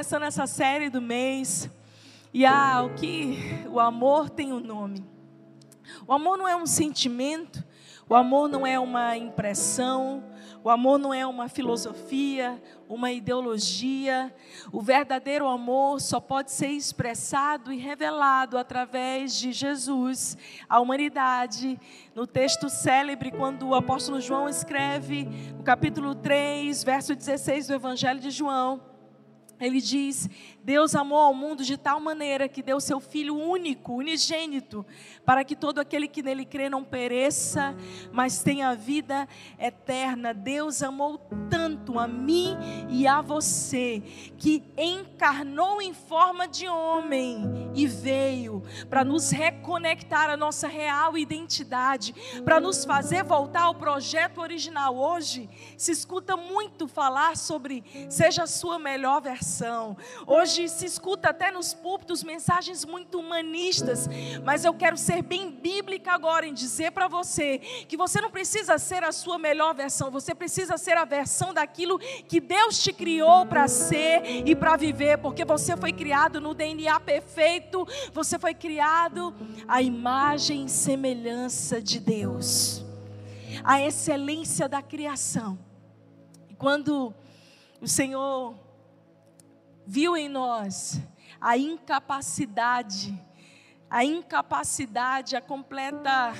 começando essa série do mês. E ah, o que o amor tem um nome. O amor não é um sentimento, o amor não é uma impressão, o amor não é uma filosofia, uma ideologia. O verdadeiro amor só pode ser expressado e revelado através de Jesus, a humanidade. No texto célebre, quando o apóstolo João escreve, no capítulo 3, verso 16 do Evangelho de João, ele diz: Deus amou ao mundo de tal maneira que deu seu Filho único, unigênito, para que todo aquele que nele crê não pereça, mas tenha vida eterna. Deus amou tanto a mim e a você, que encarnou em forma de homem e veio para nos reconectar a nossa real identidade, para nos fazer voltar ao projeto original. Hoje se escuta muito falar sobre seja a sua melhor versão Hoje se escuta até nos púlpitos mensagens muito humanistas, mas eu quero ser bem bíblica agora em dizer para você que você não precisa ser a sua melhor versão, você precisa ser a versão daquilo que Deus te criou para ser e para viver, porque você foi criado no DNA perfeito, você foi criado à imagem e semelhança de Deus. A excelência da criação. E quando o Senhor viu em nós a incapacidade, a incapacidade, a completa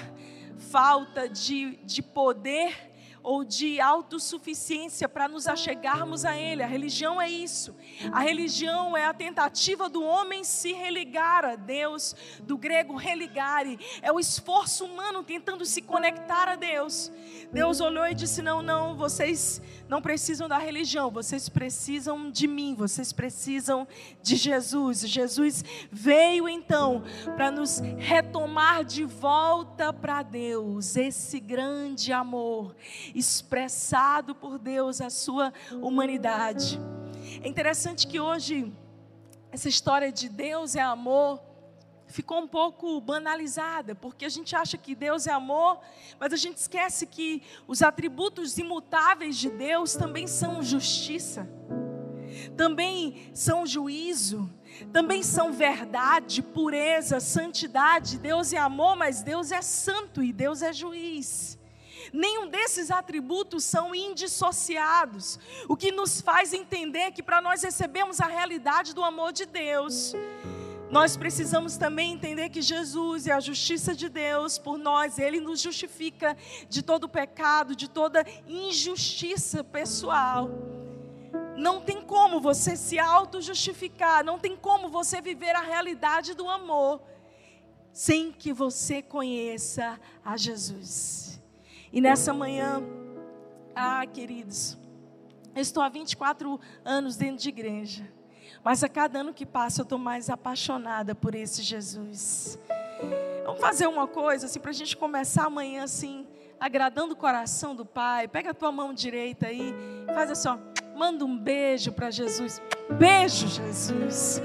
falta de, de poder ou de autossuficiência para nos achegarmos a Ele. A religião é isso. A religião é a tentativa do homem se religar a Deus, do grego religare, é o esforço humano tentando se conectar a Deus. Deus olhou e disse: Não, não, vocês não precisam da religião, vocês precisam de mim, vocês precisam de Jesus. Jesus veio então para nos retomar de volta para Deus, esse grande amor expressado por Deus a sua humanidade. É interessante que hoje essa história de Deus é amor ficou um pouco banalizada, porque a gente acha que Deus é amor, mas a gente esquece que os atributos imutáveis de Deus também são justiça, também são juízo, também são verdade, pureza, santidade. Deus é amor, mas Deus é santo e Deus é juiz. Nenhum desses atributos são indissociados, o que nos faz entender que para nós recebermos a realidade do amor de Deus, nós precisamos também entender que Jesus é a justiça de Deus por nós, Ele nos justifica de todo pecado, de toda injustiça pessoal. Não tem como você se auto-justificar, não tem como você viver a realidade do amor sem que você conheça a Jesus. E nessa manhã, ah, queridos, eu estou há 24 anos dentro de igreja. Mas a cada ano que passa eu estou mais apaixonada por esse Jesus. Vamos fazer uma coisa assim para a gente começar amanhã assim, agradando o coração do Pai. Pega a tua mão direita aí, faz assim, ó, manda um beijo para Jesus. Beijo, Jesus.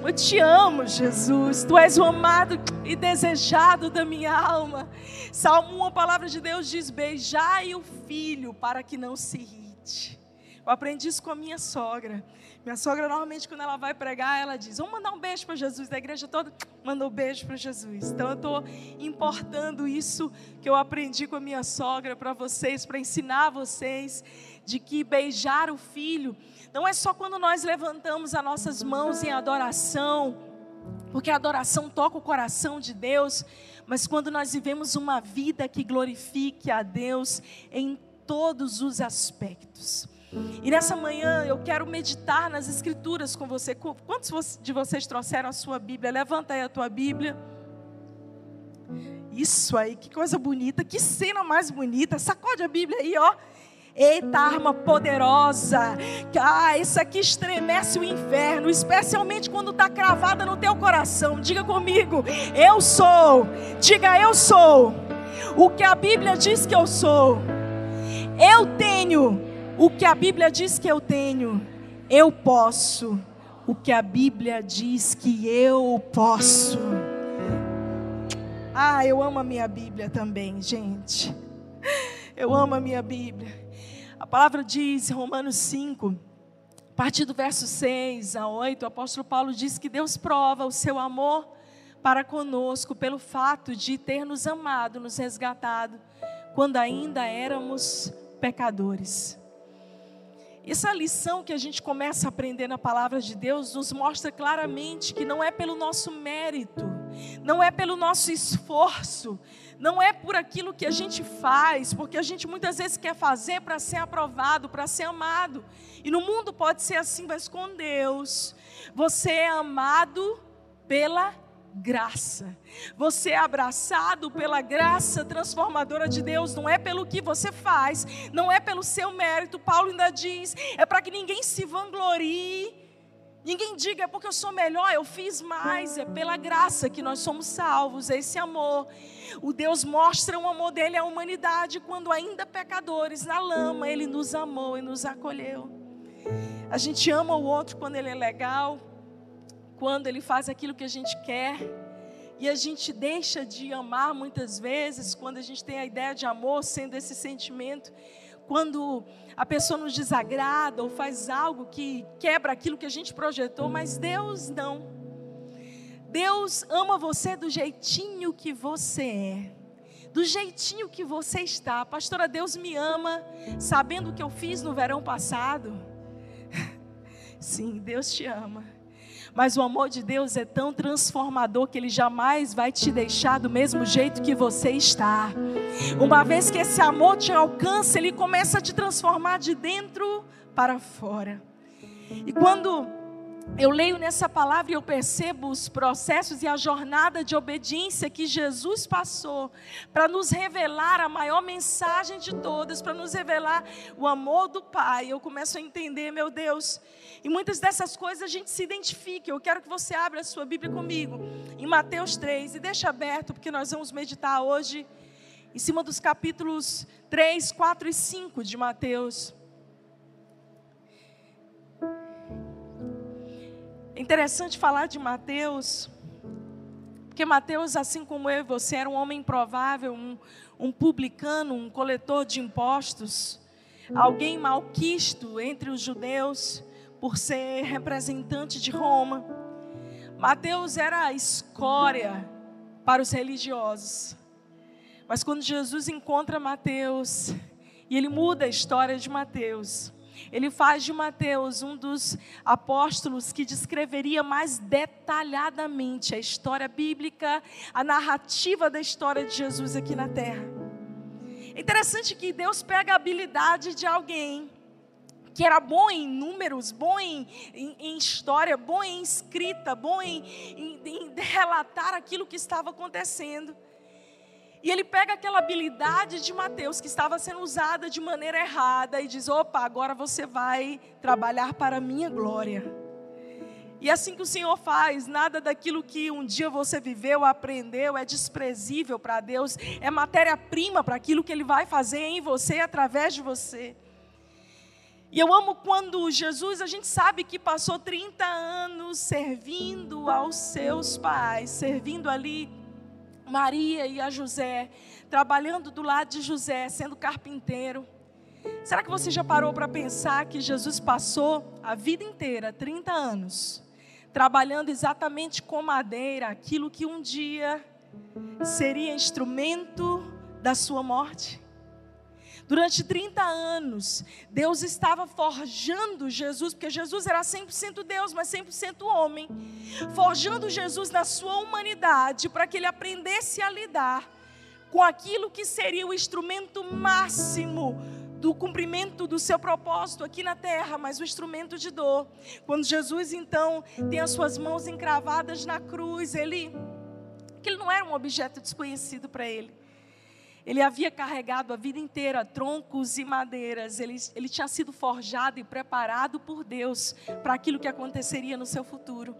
Eu te amo, Jesus. Tu és o amado e desejado da minha alma. Salmo 1, a palavra de Deus diz: Beijai o filho para que não se irrite. Eu aprendi isso com a minha sogra. Minha sogra, normalmente, quando ela vai pregar, ela diz: Vamos mandar um beijo para Jesus. Da igreja toda, manda um beijo para Jesus. Então, eu estou importando isso que eu aprendi com a minha sogra para vocês, para ensinar vocês de que beijar o filho não é só quando nós levantamos as nossas mãos em adoração, porque a adoração toca o coração de Deus, mas quando nós vivemos uma vida que glorifique a Deus em todos os aspectos. E nessa manhã eu quero meditar nas Escrituras com você. Quantos de vocês trouxeram a sua Bíblia? Levanta aí a tua Bíblia. Isso aí, que coisa bonita, que cena mais bonita. Sacode a Bíblia aí, ó. Eita, arma poderosa. Ah, isso aqui estremece o inferno, especialmente quando está cravada no teu coração. Diga comigo, eu sou. Diga, eu sou. O que a Bíblia diz que eu sou. Eu tenho o que a Bíblia diz que eu tenho, eu posso. O que a Bíblia diz que eu posso. Ah, eu amo a minha Bíblia também, gente. Eu amo a minha Bíblia. A palavra diz, Romanos 5, partir do verso 6 a 8, o apóstolo Paulo diz que Deus prova o seu amor para conosco pelo fato de ter nos amado, nos resgatado, quando ainda éramos pecadores. Essa lição que a gente começa a aprender na palavra de Deus nos mostra claramente que não é pelo nosso mérito, não é pelo nosso esforço, não é por aquilo que a gente faz, porque a gente muitas vezes quer fazer para ser aprovado, para ser amado. E no mundo pode ser assim, mas com Deus, você é amado pela graça. Você é abraçado pela graça transformadora de Deus, não é pelo que você faz, não é pelo seu mérito. Paulo ainda diz: é para que ninguém se vanglorie Ninguém diga é porque eu sou melhor, eu fiz mais, é pela graça que nós somos salvos, é esse amor. O Deus mostra o amor dele à humanidade quando ainda pecadores na lama, ele nos amou e nos acolheu. A gente ama o outro quando ele é legal, quando ele faz aquilo que a gente quer. E a gente deixa de amar muitas vezes quando a gente tem a ideia de amor sendo esse sentimento quando a pessoa nos desagrada ou faz algo que quebra aquilo que a gente projetou, mas Deus não. Deus ama você do jeitinho que você é, do jeitinho que você está. Pastora, Deus me ama, sabendo o que eu fiz no verão passado. Sim, Deus te ama. Mas o amor de Deus é tão transformador que ele jamais vai te deixar do mesmo jeito que você está. Uma vez que esse amor te alcança, ele começa a te transformar de dentro para fora. E quando eu leio nessa palavra e eu percebo os processos e a jornada de obediência que Jesus passou para nos revelar a maior mensagem de todas, para nos revelar o amor do Pai. Eu começo a entender, meu Deus, e muitas dessas coisas a gente se identifica. Eu quero que você abra a sua Bíblia comigo em Mateus 3 e deixa aberto, porque nós vamos meditar hoje em cima dos capítulos 3, 4 e 5 de Mateus. Interessante falar de Mateus, porque Mateus, assim como eu e você, era um homem provável, um, um publicano, um coletor de impostos, alguém malquisto entre os judeus, por ser representante de Roma. Mateus era a escória para os religiosos. Mas quando Jesus encontra Mateus, e ele muda a história de Mateus, ele faz de Mateus um dos apóstolos que descreveria mais detalhadamente a história bíblica, a narrativa da história de Jesus aqui na terra. É interessante que Deus pega a habilidade de alguém que era bom em números, bom em, em, em história, bom em escrita, bom em, em relatar aquilo que estava acontecendo. E ele pega aquela habilidade de Mateus que estava sendo usada de maneira errada e diz: opa, agora você vai trabalhar para a minha glória. E assim que o Senhor faz, nada daquilo que um dia você viveu, aprendeu, é desprezível para Deus, é matéria-prima para aquilo que Ele vai fazer em você e através de você. E eu amo quando Jesus, a gente sabe que passou 30 anos servindo aos seus pais, servindo ali Maria e a José, trabalhando do lado de José, sendo carpinteiro. Será que você já parou para pensar que Jesus passou a vida inteira, 30 anos, trabalhando exatamente com madeira, aquilo que um dia seria instrumento da sua morte? Durante 30 anos, Deus estava forjando Jesus, porque Jesus era 100% Deus, mas 100% homem. Forjando Jesus na sua humanidade, para que ele aprendesse a lidar com aquilo que seria o instrumento máximo do cumprimento do seu propósito aqui na terra, mas o instrumento de dor. Quando Jesus então tem as suas mãos encravadas na cruz, ele que ele não era um objeto desconhecido para ele. Ele havia carregado a vida inteira troncos e madeiras. Ele, ele tinha sido forjado e preparado por Deus para aquilo que aconteceria no seu futuro.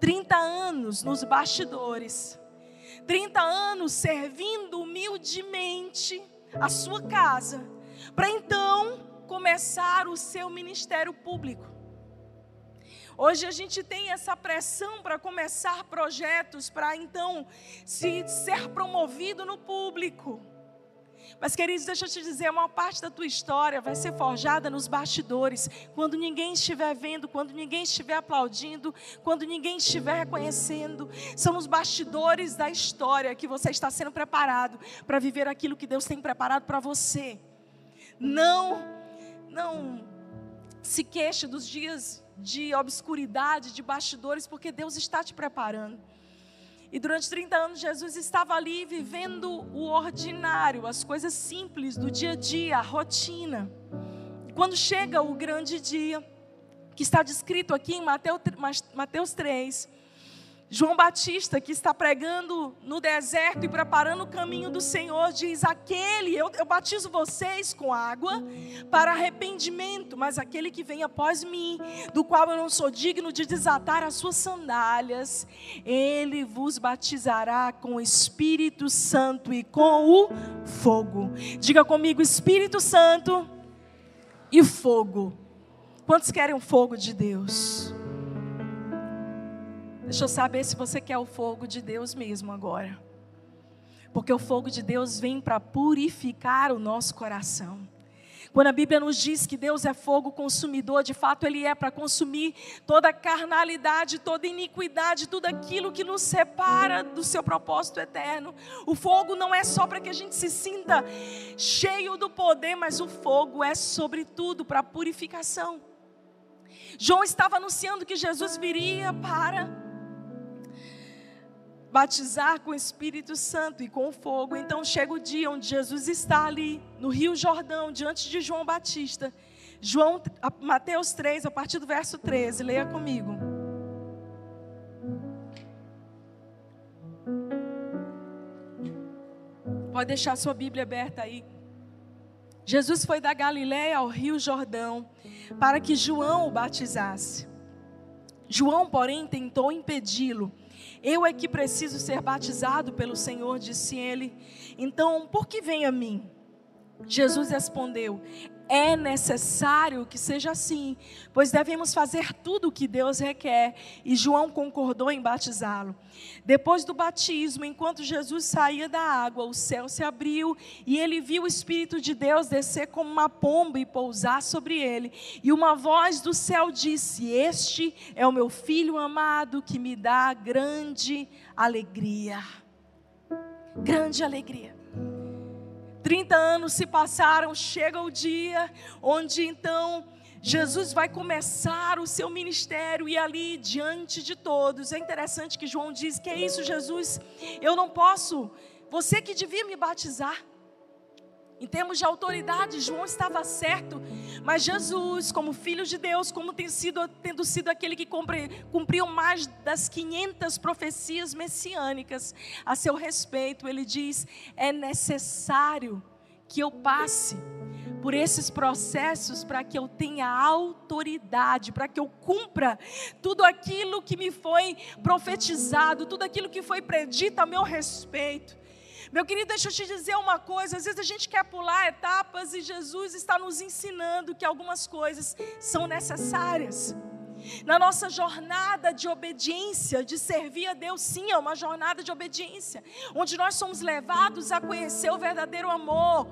30 anos nos bastidores. 30 anos servindo humildemente a sua casa. Para então começar o seu ministério público. Hoje a gente tem essa pressão para começar projetos, para então se ser promovido no público. Mas, queridos, deixa eu te dizer, uma parte da tua história vai ser forjada nos bastidores, quando ninguém estiver vendo, quando ninguém estiver aplaudindo, quando ninguém estiver reconhecendo. São nos bastidores da história que você está sendo preparado para viver aquilo que Deus tem preparado para você. Não, não se queixe dos dias de obscuridade, de bastidores, porque Deus está te preparando. E durante 30 anos, Jesus estava ali vivendo o ordinário, as coisas simples do dia a dia, a rotina. Quando chega o grande dia, que está descrito aqui em Mateus, Mateus 3, João Batista, que está pregando no deserto e preparando o caminho do Senhor, diz: Aquele, eu, eu, batizo vocês com água para arrependimento, mas aquele que vem após mim, do qual eu não sou digno de desatar as suas sandálias, ele vos batizará com o Espírito Santo e com o fogo. Diga comigo: Espírito Santo e fogo. Quantos querem o fogo de Deus? Deixa eu saber se você quer o fogo de Deus mesmo agora. Porque o fogo de Deus vem para purificar o nosso coração. Quando a Bíblia nos diz que Deus é fogo consumidor, de fato Ele é para consumir toda carnalidade, toda iniquidade, tudo aquilo que nos separa do seu propósito eterno. O fogo não é só para que a gente se sinta cheio do poder, mas o fogo é, sobretudo, para purificação. João estava anunciando que Jesus viria para batizar com o Espírito Santo e com fogo. Então chega o dia onde Jesus está ali no Rio Jordão, diante de João Batista. João, Mateus 3, a partir do verso 13, leia comigo. Pode deixar sua Bíblia aberta aí. Jesus foi da Galiléia ao Rio Jordão para que João o batizasse. João, porém, tentou impedi-lo. Eu é que preciso ser batizado pelo Senhor, disse ele. Então, por que vem a mim? Jesus respondeu: é necessário que seja assim, pois devemos fazer tudo o que Deus requer. E João concordou em batizá-lo. Depois do batismo, enquanto Jesus saía da água, o céu se abriu e ele viu o Espírito de Deus descer como uma pomba e pousar sobre ele. E uma voz do céu disse: Este é o meu filho amado que me dá grande alegria. Grande alegria. 30 anos se passaram, chega o dia onde então Jesus vai começar o seu ministério e ali diante de todos. É interessante que João diz: Que é isso, Jesus? Eu não posso. Você que devia me batizar. Em termos de autoridade, João estava certo, mas Jesus, como filho de Deus, como tem sido, tendo sido aquele que cumpriu mais das 500 profecias messiânicas a seu respeito, ele diz: é necessário que eu passe por esses processos para que eu tenha autoridade, para que eu cumpra tudo aquilo que me foi profetizado, tudo aquilo que foi predito a meu respeito. Meu querido, deixa eu te dizer uma coisa: às vezes a gente quer pular etapas e Jesus está nos ensinando que algumas coisas são necessárias. Na nossa jornada de obediência, de servir a Deus, sim, é uma jornada de obediência, onde nós somos levados a conhecer o verdadeiro amor,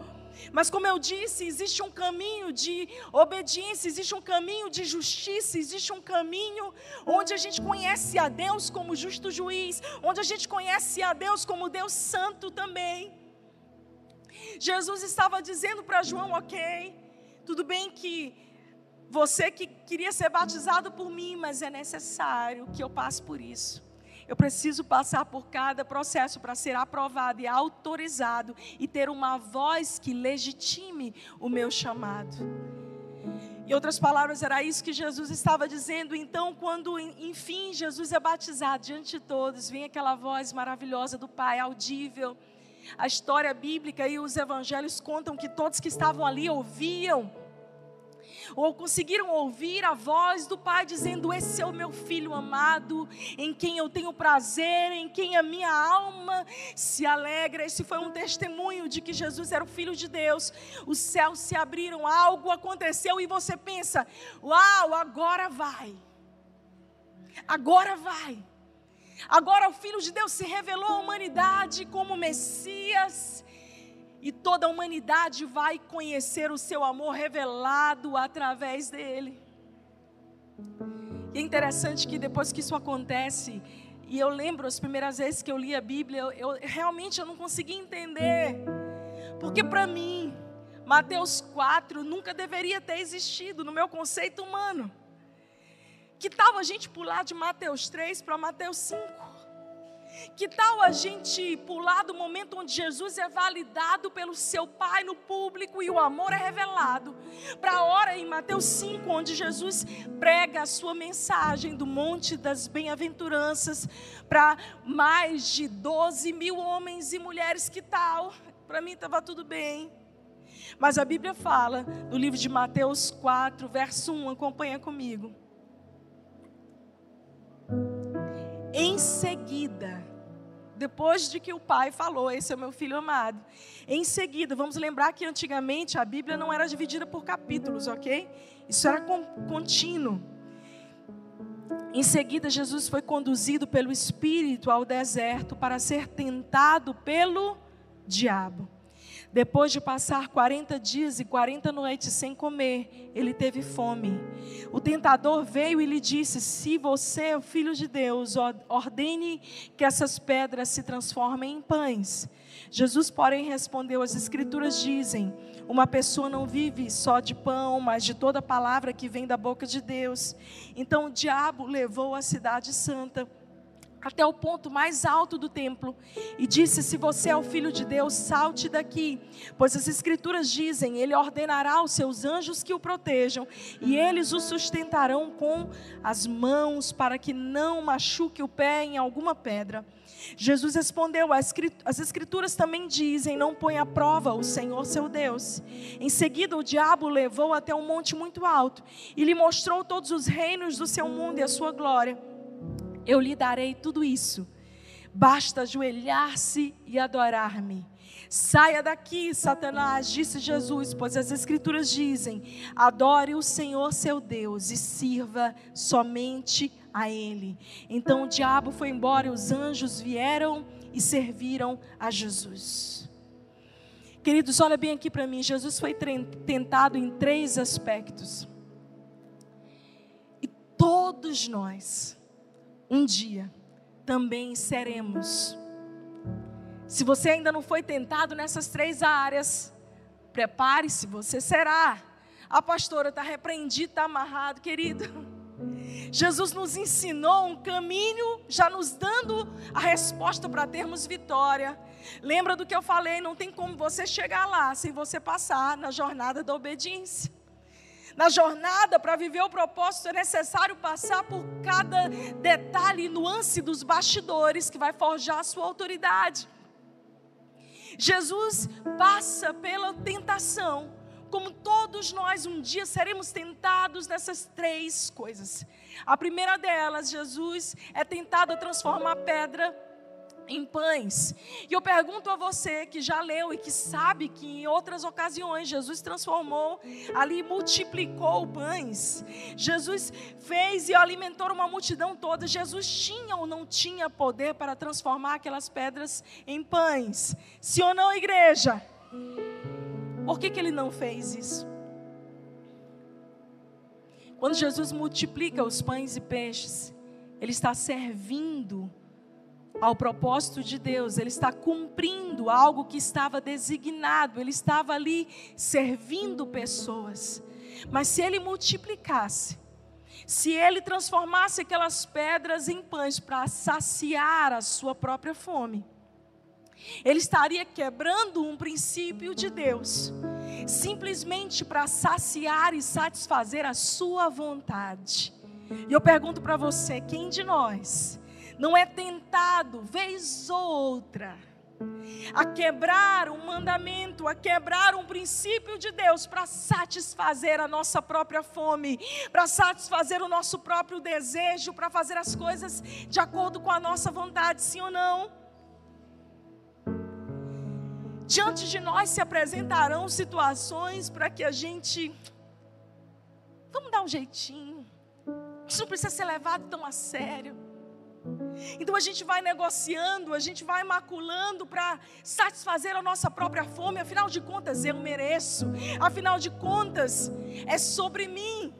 mas como eu disse, existe um caminho de obediência, existe um caminho de justiça, existe um caminho onde a gente conhece a Deus como justo juiz, onde a gente conhece a Deus como Deus santo também. Jesus estava dizendo para João, ok, tudo bem que você que queria ser batizado por mim, mas é necessário que eu passe por isso. Eu preciso passar por cada processo para ser aprovado e autorizado e ter uma voz que legitime o meu chamado. Em outras palavras, era isso que Jesus estava dizendo. Então, quando enfim Jesus é batizado diante de todos, vem aquela voz maravilhosa do Pai, audível. A história bíblica e os evangelhos contam que todos que estavam ali ouviam ou conseguiram ouvir a voz do Pai dizendo: Esse é o meu filho amado, em quem eu tenho prazer, em quem a minha alma se alegra. Esse foi um testemunho de que Jesus era o Filho de Deus. Os céus se abriram, algo aconteceu e você pensa: Uau, agora vai. Agora vai. Agora o Filho de Deus se revelou à humanidade como Messias e toda a humanidade vai conhecer o seu amor revelado através dele. E é interessante que depois que isso acontece, e eu lembro as primeiras vezes que eu li a Bíblia, eu, eu realmente eu não conseguia entender. Porque para mim, Mateus 4 nunca deveria ter existido no meu conceito humano. Que tal a gente pular de Mateus 3 para Mateus 5? Que tal a gente pular do momento onde Jesus é validado pelo seu Pai no público e o amor é revelado, para a hora em Mateus 5, onde Jesus prega a sua mensagem do Monte das Bem-aventuranças para mais de 12 mil homens e mulheres? Que tal? Para mim estava tudo bem. Mas a Bíblia fala, no livro de Mateus 4, verso 1, acompanha comigo. Em seguida, depois de que o pai falou: Esse é o meu filho amado. Em seguida, vamos lembrar que antigamente a Bíblia não era dividida por capítulos, ok? Isso era contínuo. Em seguida, Jesus foi conduzido pelo Espírito ao deserto para ser tentado pelo diabo. Depois de passar 40 dias e 40 noites sem comer, ele teve fome. O tentador veio e lhe disse: Se você é o filho de Deus, ordene que essas pedras se transformem em pães. Jesus, porém, respondeu: As Escrituras dizem: Uma pessoa não vive só de pão, mas de toda palavra que vem da boca de Deus. Então o diabo levou a cidade santa até o ponto mais alto do templo e disse: Se você é o filho de Deus, salte daqui, pois as Escrituras dizem: Ele ordenará aos seus anjos que o protejam e eles o sustentarão com as mãos para que não machuque o pé em alguma pedra. Jesus respondeu: As Escrituras também dizem: Não põe à prova o Senhor seu Deus. Em seguida, o diabo o levou até um monte muito alto e lhe mostrou todos os reinos do seu mundo e a sua glória eu lhe darei tudo isso. Basta ajoelhar-se e adorar-me. Saia daqui, Satanás, disse Jesus, pois as Escrituras dizem: adore o Senhor seu Deus e sirva somente a Ele. Então o diabo foi embora e os anjos vieram e serviram a Jesus. Queridos, olha bem aqui para mim: Jesus foi tentado em três aspectos. E todos nós, um dia também seremos. Se você ainda não foi tentado nessas três áreas, prepare-se, você será. A pastora está repreendida, está amarrado, querido. Jesus nos ensinou um caminho, já nos dando a resposta para termos vitória. Lembra do que eu falei? Não tem como você chegar lá sem você passar na jornada da obediência. Na jornada, para viver o propósito, é necessário passar por cada detalhe e nuance dos bastidores que vai forjar a sua autoridade. Jesus passa pela tentação, como todos nós um dia seremos tentados nessas três coisas. A primeira delas, Jesus é tentado a transformar pedra em pães. E eu pergunto a você que já leu e que sabe que em outras ocasiões Jesus transformou, ali multiplicou pães. Jesus fez e alimentou uma multidão toda. Jesus tinha ou não tinha poder para transformar aquelas pedras em pães? Sim ou não, igreja? Por que, que ele não fez isso? Quando Jesus multiplica os pães e peixes, ele está servindo ao propósito de Deus, ele está cumprindo algo que estava designado, ele estava ali servindo pessoas. Mas se ele multiplicasse, se ele transformasse aquelas pedras em pães para saciar a sua própria fome, ele estaria quebrando um princípio de Deus, simplesmente para saciar e satisfazer a sua vontade. E eu pergunto para você: quem de nós não é tentado, vez ou outra, a quebrar um mandamento, a quebrar um princípio de Deus para satisfazer a nossa própria fome, para satisfazer o nosso próprio desejo, para fazer as coisas de acordo com a nossa vontade, sim ou não? Diante de nós se apresentarão situações para que a gente. Vamos dar um jeitinho. Isso não precisa ser levado tão a sério. Então a gente vai negociando, a gente vai maculando para satisfazer a nossa própria fome. Afinal de contas, eu mereço. Afinal de contas, é sobre mim.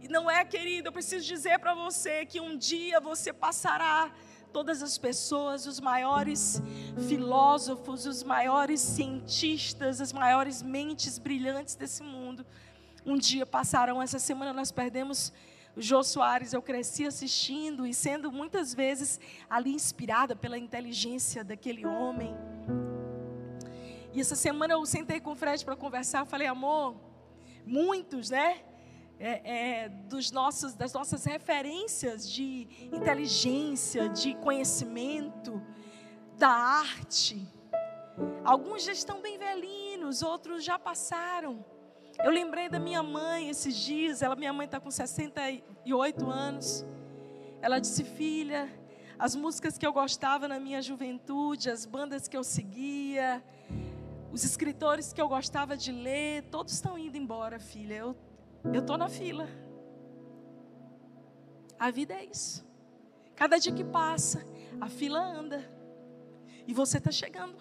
E não é, querido, eu preciso dizer para você que um dia você passará todas as pessoas, os maiores filósofos, os maiores cientistas, as maiores mentes brilhantes desse mundo, um dia passarão. Essa semana nós perdemos o Jô Soares, eu cresci assistindo e sendo muitas vezes ali inspirada pela inteligência daquele homem. E essa semana eu sentei com o Fred para conversar, falei, amor, muitos, né? É, é, dos nossos, das nossas referências de inteligência, de conhecimento, da arte. Alguns já estão bem velhinhos, outros já passaram. Eu lembrei da minha mãe esses dias, ela, minha mãe está com 68 anos. Ela disse, filha, as músicas que eu gostava na minha juventude, as bandas que eu seguia, os escritores que eu gostava de ler, todos estão indo embora, filha. Eu estou na fila. A vida é isso. Cada dia que passa, a fila anda. E você está chegando.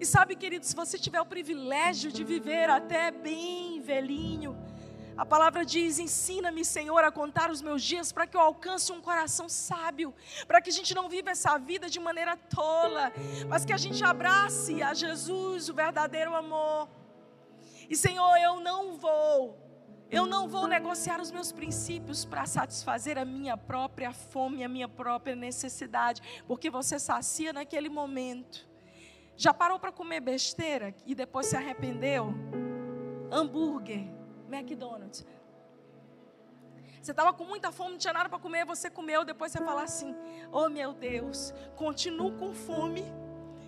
E sabe, querido, se você tiver o privilégio de viver até bem velhinho, a palavra diz: Ensina-me, Senhor, a contar os meus dias para que eu alcance um coração sábio, para que a gente não viva essa vida de maneira tola, mas que a gente abrace a Jesus, o verdadeiro amor. E Senhor, eu não vou, eu não vou negociar os meus princípios para satisfazer a minha própria fome, a minha própria necessidade, porque você sacia naquele momento. Já parou para comer besteira e depois se arrependeu? Hambúrguer, McDonald's. Você estava com muita fome, não tinha nada para comer, você comeu, depois você fala assim: Oh meu Deus, continuo com fome,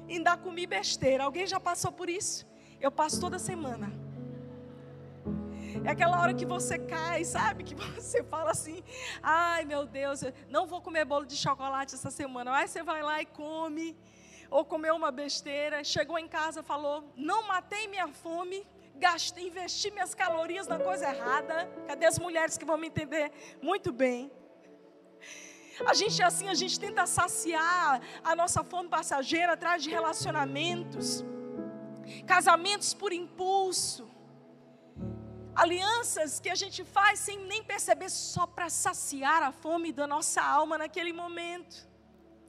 ainda comi besteira. Alguém já passou por isso? Eu passo toda semana. É aquela hora que você cai, sabe? Que você fala assim: ai meu Deus, não vou comer bolo de chocolate essa semana. Aí você vai lá e come ou comeu uma besteira, chegou em casa, falou: "Não matei minha fome, gastei, investi minhas calorias na coisa errada". Cadê as mulheres que vão me entender muito bem? A gente é assim, a gente tenta saciar a nossa fome passageira atrás de relacionamentos, casamentos por impulso, alianças que a gente faz sem nem perceber, só para saciar a fome da nossa alma naquele momento.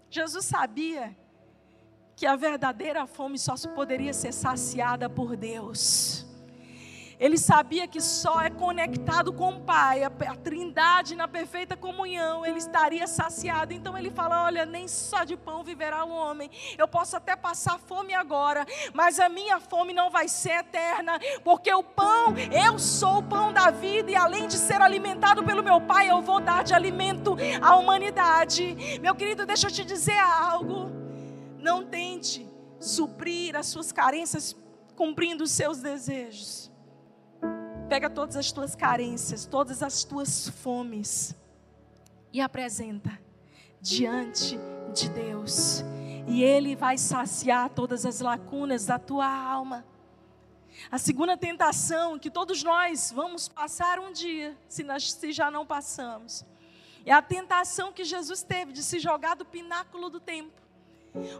Jesus sabia que a verdadeira fome só poderia ser saciada por Deus. Ele sabia que só é conectado com o Pai, a, a, Trindade na perfeita comunhão, ele estaria saciado. Então ele fala: Olha, nem só de pão viverá o homem. Eu posso até passar fome agora, mas a minha fome não vai ser eterna, porque o pão, eu sou o pão da vida, e além de ser alimentado pelo meu Pai, eu vou dar de alimento à humanidade. Meu querido, deixa eu te dizer algo. Não tente suprir as suas carências cumprindo os seus desejos. Pega todas as tuas carências, todas as tuas fomes e apresenta diante de Deus. E Ele vai saciar todas as lacunas da tua alma. A segunda tentação que todos nós vamos passar um dia, se, nós, se já não passamos, é a tentação que Jesus teve de se jogar do pináculo do templo.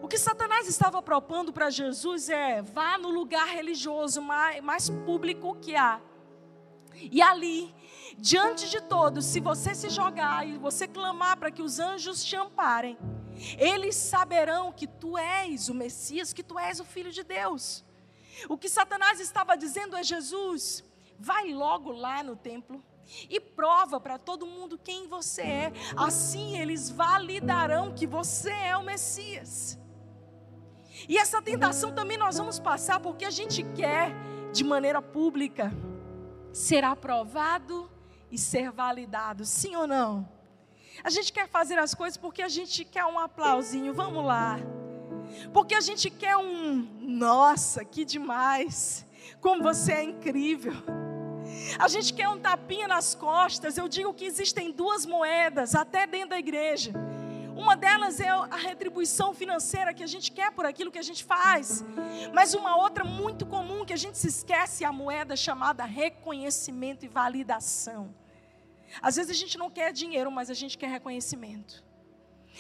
O que Satanás estava propondo para Jesus é: vá no lugar religioso mais, mais público que há. E ali, diante de todos, se você se jogar e você clamar para que os anjos te amparem, eles saberão que tu és o Messias, que tu és o Filho de Deus. O que Satanás estava dizendo é: Jesus, vai logo lá no templo e prova para todo mundo quem você é. Assim eles validarão que você é o Messias. E essa tentação também nós vamos passar porque a gente quer, de maneira pública, ser aprovado e ser validado, sim ou não? A gente quer fazer as coisas porque a gente quer um aplausinho, vamos lá. Porque a gente quer um, nossa, que demais, como você é incrível. A gente quer um tapinha nas costas. Eu digo que existem duas moedas, até dentro da igreja. Uma delas é a retribuição financeira que a gente quer por aquilo que a gente faz. Mas uma outra muito comum que a gente se esquece é a moeda chamada reconhecimento e validação. Às vezes a gente não quer dinheiro, mas a gente quer reconhecimento.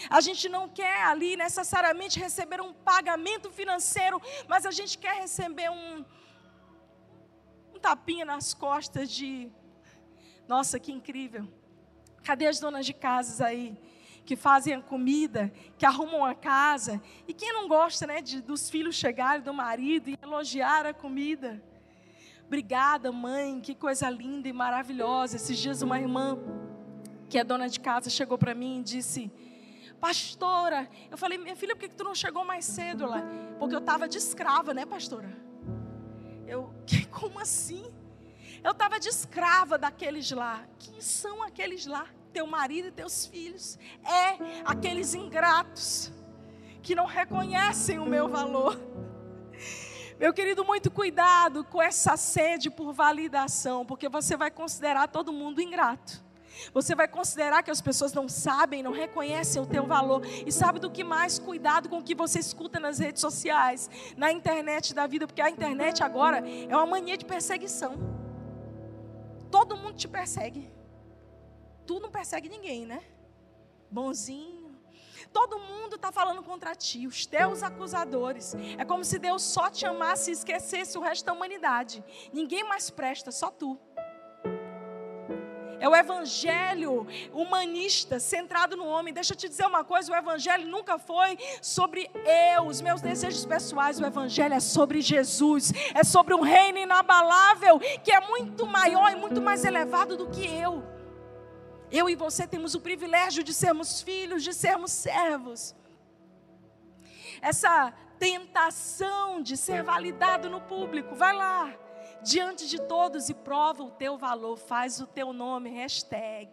A gente não quer ali necessariamente receber um pagamento financeiro, mas a gente quer receber um, tapinha nas costas de, nossa, que incrível. Cadê as donas de casas aí? Que fazem a comida, que arrumam a casa. E quem não gosta, né, de, dos filhos chegarem, do marido e elogiar a comida? Obrigada, mãe, que coisa linda e maravilhosa. Esses dias uma irmã, que é dona de casa, chegou para mim e disse: Pastora, eu falei, minha filha, por que tu não chegou mais cedo lá? Porque eu estava de escrava, né, pastora? Eu, como assim? Eu estava de escrava daqueles lá. Quem são aqueles lá? Teu marido e teus filhos. É aqueles ingratos que não reconhecem o meu valor. Meu querido, muito cuidado com essa sede por validação, porque você vai considerar todo mundo ingrato. Você vai considerar que as pessoas não sabem, não reconhecem o teu valor. E sabe do que mais? Cuidado com o que você escuta nas redes sociais, na internet da vida, porque a internet agora é uma mania de perseguição. Todo mundo te persegue. Tu não persegue ninguém, né? Bonzinho. Todo mundo está falando contra ti, os teus acusadores. É como se Deus só te amasse e esquecesse o resto da humanidade. Ninguém mais presta, só tu. É o evangelho humanista, centrado no homem. Deixa eu te dizer uma coisa: o evangelho nunca foi sobre eu, os meus desejos pessoais. O evangelho é sobre Jesus, é sobre um reino inabalável que é muito maior e muito mais elevado do que eu. Eu e você temos o privilégio de sermos filhos, de sermos servos. Essa tentação de ser validado no público, vai lá diante de todos e prova o teu valor, faz o teu nome, hashtag.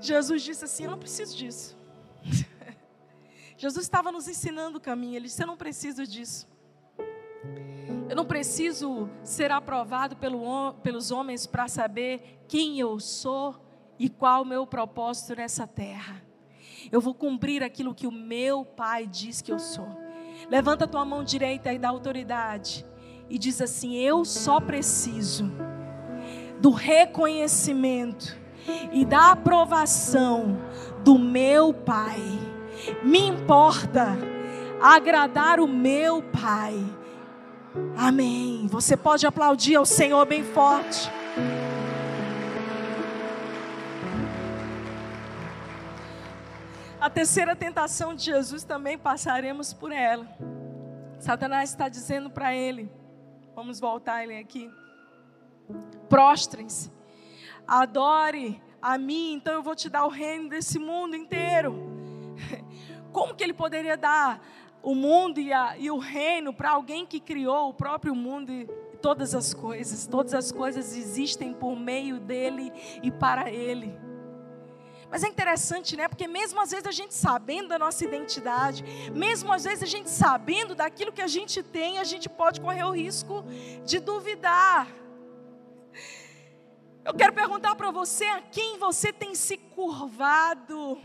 Jesus disse assim: Eu não preciso disso. Jesus estava nos ensinando o caminho, ele disse: Eu não preciso disso. Eu não preciso ser aprovado pelo, pelos homens para saber quem eu sou e qual o meu propósito nessa terra. Eu vou cumprir aquilo que o meu Pai diz que eu sou. Levanta a tua mão direita e dá autoridade. E diz assim: Eu só preciso do reconhecimento e da aprovação do meu Pai. Me importa agradar o meu Pai. Amém. Você pode aplaudir ao Senhor bem forte. A terceira tentação de Jesus também passaremos por ela. Satanás está dizendo para ele: vamos voltar ele aqui. Prostrem-se, adore a mim, então eu vou te dar o reino desse mundo inteiro. Como que ele poderia dar o mundo e, a, e o reino para alguém que criou o próprio mundo e todas as coisas? Todas as coisas existem por meio dele e para ele. Mas é interessante, né? Porque mesmo às vezes a gente sabendo da nossa identidade, mesmo às vezes a gente sabendo daquilo que a gente tem, a gente pode correr o risco de duvidar. Eu quero perguntar para você a quem você tem se curvado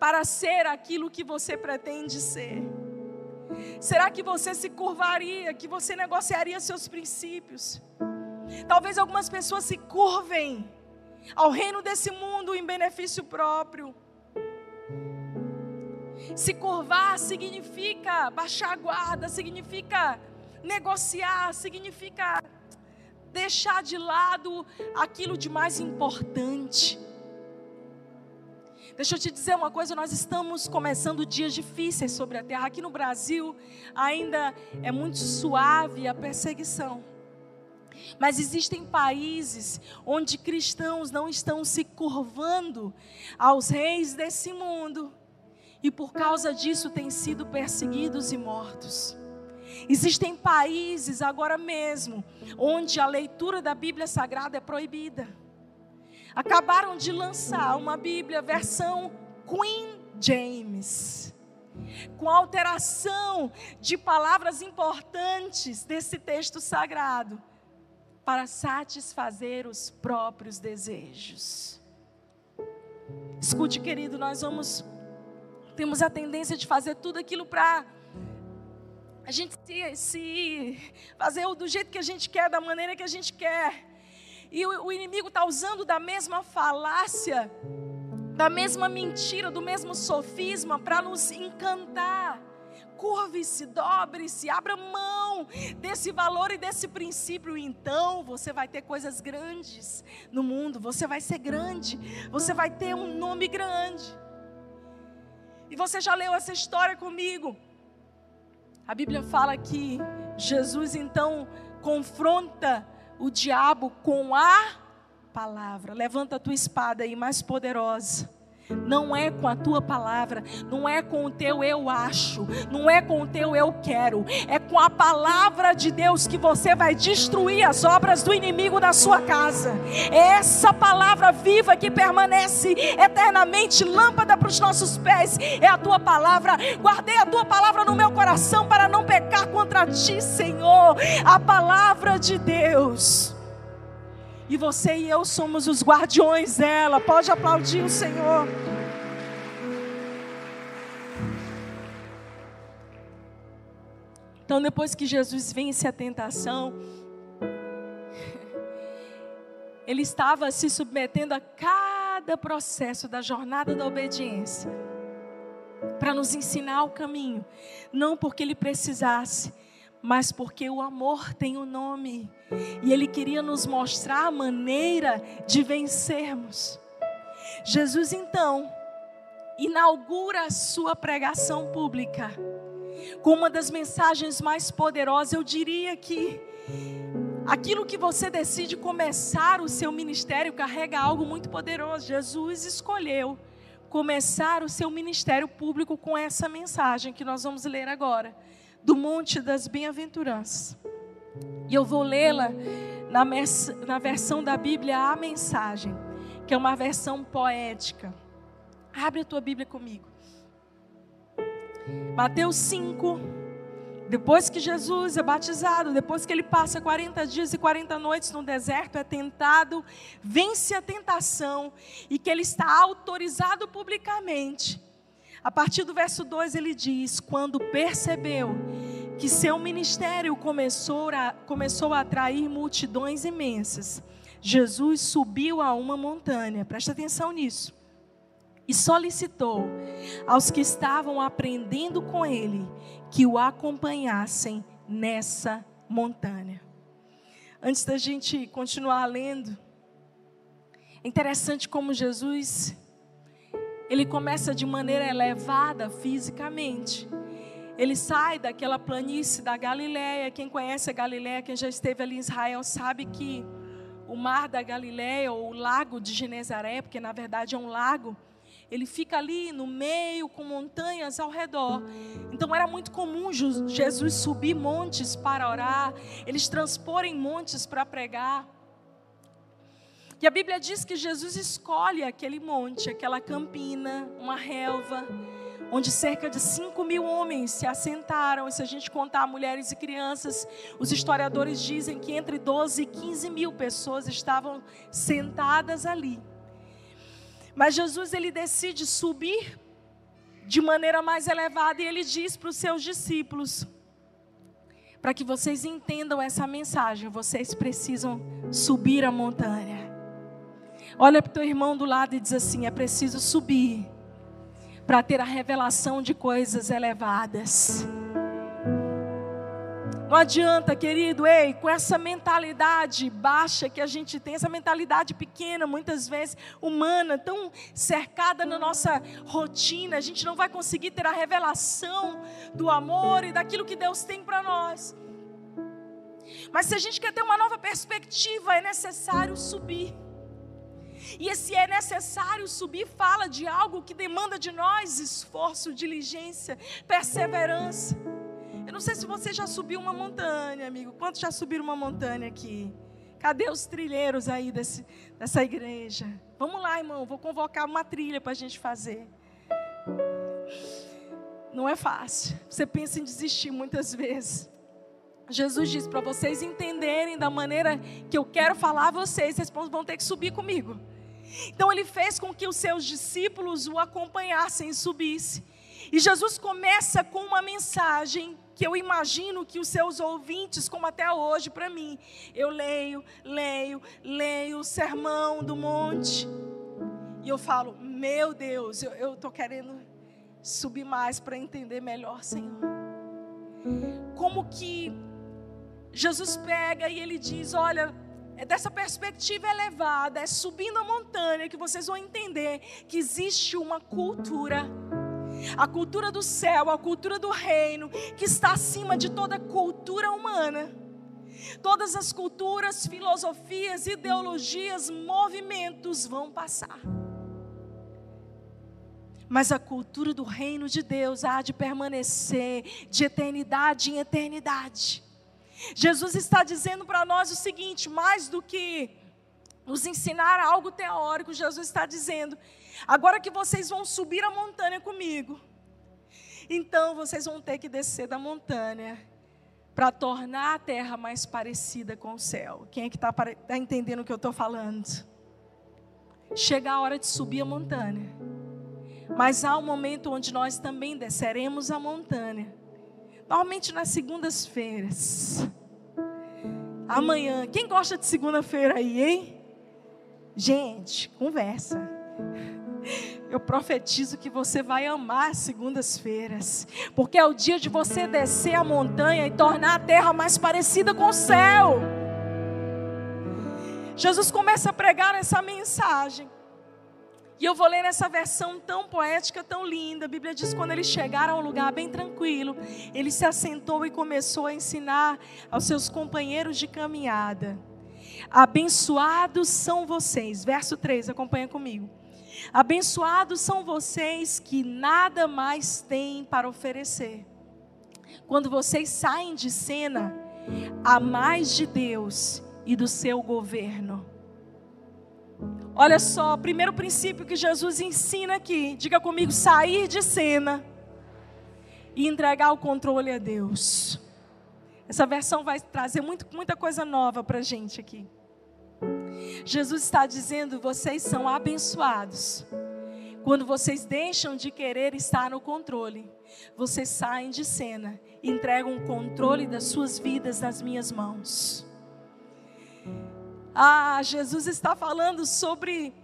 para ser aquilo que você pretende ser. Será que você se curvaria, que você negociaria seus princípios? Talvez algumas pessoas se curvem ao reino desse mundo em benefício próprio. Se curvar significa baixar a guarda, significa negociar, significa deixar de lado aquilo de mais importante. Deixa eu te dizer uma coisa, nós estamos começando dias difíceis sobre a terra. Aqui no Brasil ainda é muito suave a perseguição. Mas existem países onde cristãos não estão se curvando aos reis desse mundo e por causa disso têm sido perseguidos e mortos. Existem países agora mesmo onde a leitura da Bíblia Sagrada é proibida. Acabaram de lançar uma Bíblia versão Queen James, com alteração de palavras importantes desse texto sagrado para satisfazer os próprios desejos. Escute, querido, nós vamos temos a tendência de fazer tudo aquilo para a gente se, se fazer do jeito que a gente quer, da maneira que a gente quer. E o, o inimigo está usando da mesma falácia, da mesma mentira, do mesmo sofisma para nos encantar. Curve-se, dobre-se, abra mão desse valor e desse princípio. Então você vai ter coisas grandes no mundo. Você vai ser grande. Você vai ter um nome grande. E você já leu essa história comigo. A Bíblia fala que Jesus então confronta o diabo com a palavra. Levanta a tua espada aí mais poderosa não é com a tua palavra, não é com o teu eu acho, não é com o teu eu quero, é com a palavra de Deus que você vai destruir as obras do inimigo da sua casa. É essa palavra viva que permanece eternamente, lâmpada para os nossos pés, é a tua palavra. Guardei a tua palavra no meu coração para não pecar contra ti, Senhor. A palavra de Deus. E você e eu somos os guardiões dela. Pode aplaudir o Senhor. Então, depois que Jesus vence a tentação, ele estava se submetendo a cada processo da jornada da obediência para nos ensinar o caminho, não porque ele precisasse, mas porque o amor tem um nome e ele queria nos mostrar a maneira de vencermos. Jesus então inaugura a sua pregação pública com uma das mensagens mais poderosas, eu diria que aquilo que você decide começar o seu ministério carrega algo muito poderoso. Jesus escolheu começar o seu ministério público com essa mensagem que nós vamos ler agora do Monte das Bem-aventuranças. E eu vou lê-la na, na versão da Bíblia, a mensagem, que é uma versão poética. Abre a tua Bíblia comigo. Mateus 5. Depois que Jesus é batizado, depois que ele passa 40 dias e 40 noites no deserto, é tentado, vence a tentação e que ele está autorizado publicamente a partir do verso 2 ele diz: Quando percebeu que seu ministério começou a, começou a atrair multidões imensas, Jesus subiu a uma montanha, presta atenção nisso, e solicitou aos que estavam aprendendo com ele que o acompanhassem nessa montanha. Antes da gente continuar lendo, é interessante como Jesus ele começa de maneira elevada fisicamente. Ele sai daquela planície da Galileia. Quem conhece a Galileia, quem já esteve ali em Israel, sabe que o mar da Galileia, ou o lago de Genezaré, porque na verdade é um lago, ele fica ali no meio com montanhas ao redor. Então era muito comum Jesus subir montes para orar, eles transporem montes para pregar. E a Bíblia diz que Jesus escolhe aquele monte, aquela campina, uma relva, onde cerca de 5 mil homens se assentaram. E se a gente contar mulheres e crianças, os historiadores dizem que entre 12 e 15 mil pessoas estavam sentadas ali. Mas Jesus ele decide subir de maneira mais elevada e ele diz para os seus discípulos: para que vocês entendam essa mensagem, vocês precisam subir a montanha. Olha para o teu irmão do lado e diz assim: é preciso subir para ter a revelação de coisas elevadas. Não adianta, querido, ei, com essa mentalidade baixa que a gente tem, essa mentalidade pequena, muitas vezes humana, tão cercada na nossa rotina, a gente não vai conseguir ter a revelação do amor e daquilo que Deus tem para nós. Mas se a gente quer ter uma nova perspectiva, é necessário subir. E esse é necessário subir fala de algo que demanda de nós esforço, diligência, perseverança. Eu não sei se você já subiu uma montanha, amigo. Quantos já subiram uma montanha aqui? Cadê os trilheiros aí desse, dessa igreja? Vamos lá, irmão. Vou convocar uma trilha para a gente fazer. Não é fácil. Você pensa em desistir muitas vezes. Jesus diz para vocês entenderem da maneira que eu quero falar a vocês, vocês vão ter que subir comigo. Então ele fez com que os seus discípulos o acompanhassem e subissem. E Jesus começa com uma mensagem que eu imagino que os seus ouvintes, como até hoje para mim, eu leio, leio, leio o sermão do monte, e eu falo, meu Deus, eu estou querendo subir mais para entender melhor, Senhor. Como que Jesus pega e ele diz: Olha, é dessa perspectiva elevada, é subindo a montanha que vocês vão entender que existe uma cultura a cultura do céu, a cultura do reino, que está acima de toda cultura humana. Todas as culturas, filosofias, ideologias, movimentos vão passar. Mas a cultura do reino de Deus há de permanecer de eternidade em eternidade. Jesus está dizendo para nós o seguinte: mais do que nos ensinar algo teórico, Jesus está dizendo Agora que vocês vão subir a montanha comigo, então vocês vão ter que descer da montanha para tornar a terra mais parecida com o céu. Quem é que está tá entendendo o que eu estou falando? Chega a hora de subir a montanha. Mas há um momento onde nós também desceremos a montanha. Normalmente nas segundas-feiras. Amanhã. Quem gosta de segunda-feira aí, hein? Gente, conversa. Eu profetizo que você vai amar segundas-feiras, porque é o dia de você descer a montanha e tornar a terra mais parecida com o céu. Jesus começa a pregar essa mensagem. E eu vou ler nessa versão tão poética, tão linda. A Bíblia diz: quando eles chegaram a um lugar bem tranquilo, ele se assentou e começou a ensinar aos seus companheiros de caminhada. Abençoados são vocês. Verso 3, acompanha comigo. Abençoados são vocês que nada mais têm para oferecer. Quando vocês saem de cena, há mais de Deus e do seu governo. Olha só, primeiro princípio que Jesus ensina aqui, diga comigo, sair de cena e entregar o controle a Deus. Essa versão vai trazer muito, muita coisa nova para a gente aqui. Jesus está dizendo: vocês são abençoados. Quando vocês deixam de querer estar no controle, vocês saem de cena e entregam o controle das suas vidas nas minhas mãos. Ah, Jesus está falando sobre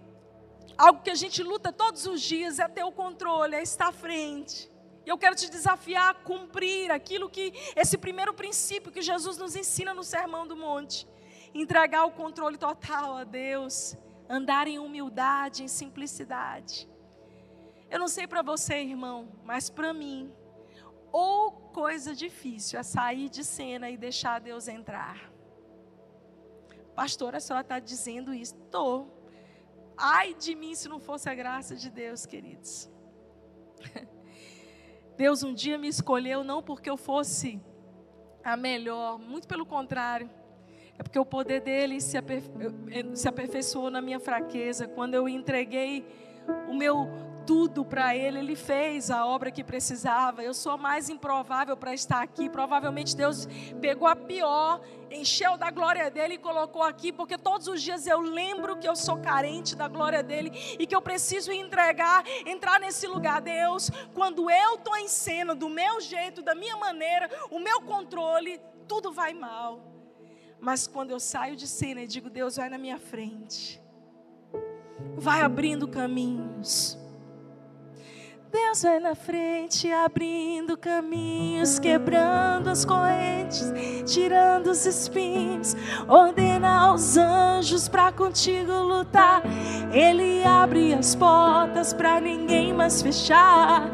algo que a gente luta todos os dias, é ter o controle, é estar à frente. E eu quero te desafiar a cumprir aquilo que, esse primeiro princípio que Jesus nos ensina no Sermão do Monte entregar o controle total a Deus, andar em humildade, em simplicidade. Eu não sei para você, irmão, mas para mim, ou coisa difícil é sair de cena e deixar Deus entrar. Pastora, a senhora está dizendo isso? Estou. Ai de mim se não fosse a graça de Deus, queridos. Deus um dia me escolheu não porque eu fosse a melhor, muito pelo contrário. É porque o poder dele se, aperfei se aperfeiçoou na minha fraqueza. Quando eu entreguei o meu tudo para Ele, Ele fez a obra que precisava. Eu sou a mais improvável para estar aqui. Provavelmente Deus pegou a pior, encheu da glória dele e colocou aqui, porque todos os dias eu lembro que eu sou carente da glória dele e que eu preciso entregar, entrar nesse lugar. Deus, quando eu estou em cena, do meu jeito, da minha maneira, o meu controle, tudo vai mal. Mas quando eu saio de cena e digo, Deus vai na minha frente, vai abrindo caminhos. Deus vai na frente, abrindo caminhos, quebrando as correntes, tirando os espinhos, ordena aos anjos para contigo lutar. Ele abre as portas para ninguém mais fechar.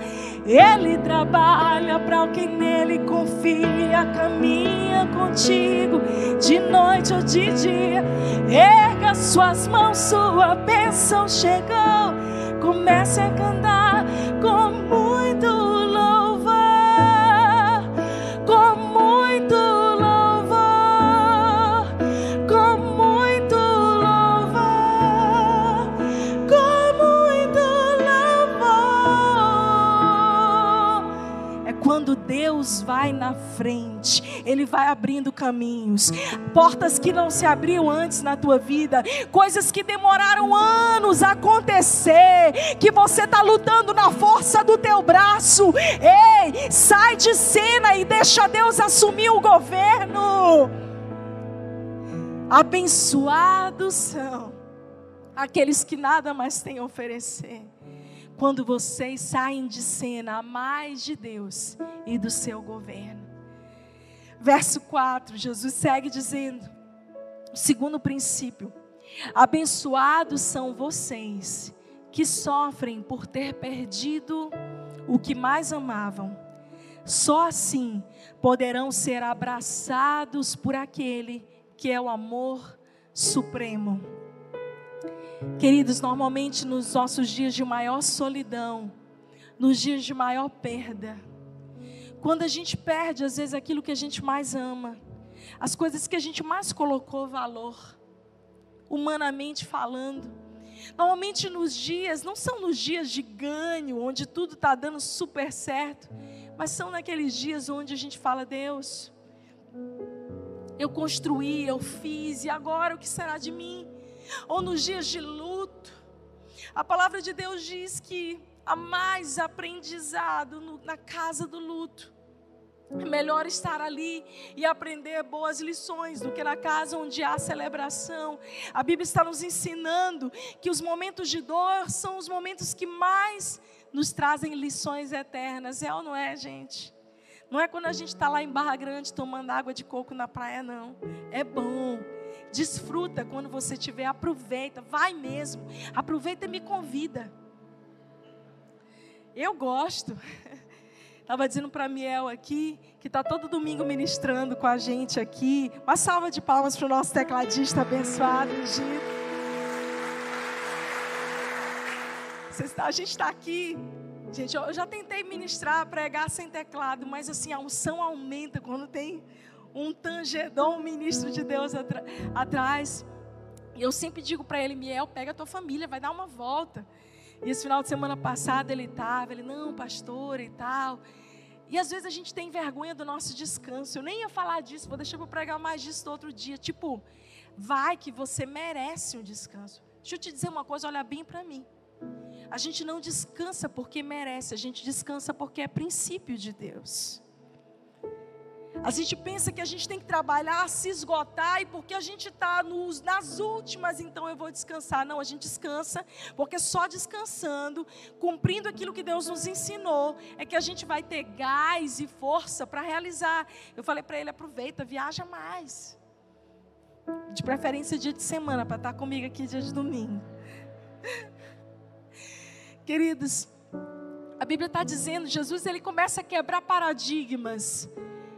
Ele trabalha para quem nele confia, caminha contigo de noite ou de dia. Erga suas mãos, sua bênção chegou. Comece a cantar com muito Deus vai na frente, Ele vai abrindo caminhos, portas que não se abriam antes na tua vida, coisas que demoraram anos a acontecer, que você está lutando na força do teu braço. Ei, sai de cena e deixa Deus assumir o governo. Abençoados são aqueles que nada mais têm a oferecer quando vocês saem de cena a mais de Deus e do seu governo. Verso 4, Jesus segue dizendo: segundo princípio, abençoados são vocês que sofrem por ter perdido o que mais amavam. Só assim poderão ser abraçados por aquele que é o amor supremo. Queridos, normalmente nos nossos dias de maior solidão, nos dias de maior perda, quando a gente perde, às vezes, aquilo que a gente mais ama, as coisas que a gente mais colocou valor, humanamente falando, normalmente nos dias, não são nos dias de ganho, onde tudo está dando super certo, mas são naqueles dias onde a gente fala, Deus, eu construí, eu fiz, e agora o que será de mim? Ou nos dias de luto. A palavra de Deus diz que há mais aprendizado no, na casa do luto. É melhor estar ali e aprender boas lições do que na casa onde há celebração. A Bíblia está nos ensinando que os momentos de dor são os momentos que mais nos trazem lições eternas. É ou não é, gente? Não é quando a gente está lá em Barra Grande tomando água de coco na praia, não. É bom. Desfruta quando você tiver, aproveita, vai mesmo. Aproveita e me convida. Eu gosto. Estava dizendo para Miel aqui, que está todo domingo ministrando com a gente aqui. Uma salva de palmas para o nosso tecladista abençoado, ungido. A gente está aqui. Gente, eu já tentei ministrar, pregar sem teclado, mas assim, a unção aumenta quando tem um tangedor, um ministro de Deus atrás. E eu sempre digo para ele, Miel, pega a tua família, vai dar uma volta. E esse final de semana passado ele estava, ele, não, pastor e tal. E às vezes a gente tem vergonha do nosso descanso. Eu nem ia falar disso, vou deixar para pregar mais disso outro dia. Tipo, vai que você merece um descanso. Deixa eu te dizer uma coisa, olha bem para mim. A gente não descansa porque merece, a gente descansa porque é princípio de Deus. A gente pensa que a gente tem que trabalhar, se esgotar, e porque a gente está nas últimas, então eu vou descansar. Não, a gente descansa, porque só descansando, cumprindo aquilo que Deus nos ensinou, é que a gente vai ter gás e força para realizar. Eu falei para ele: aproveita, viaja mais. De preferência dia de semana, para estar tá comigo aqui dia de domingo. Queridos, a Bíblia está dizendo, Jesus ele começa a quebrar paradigmas.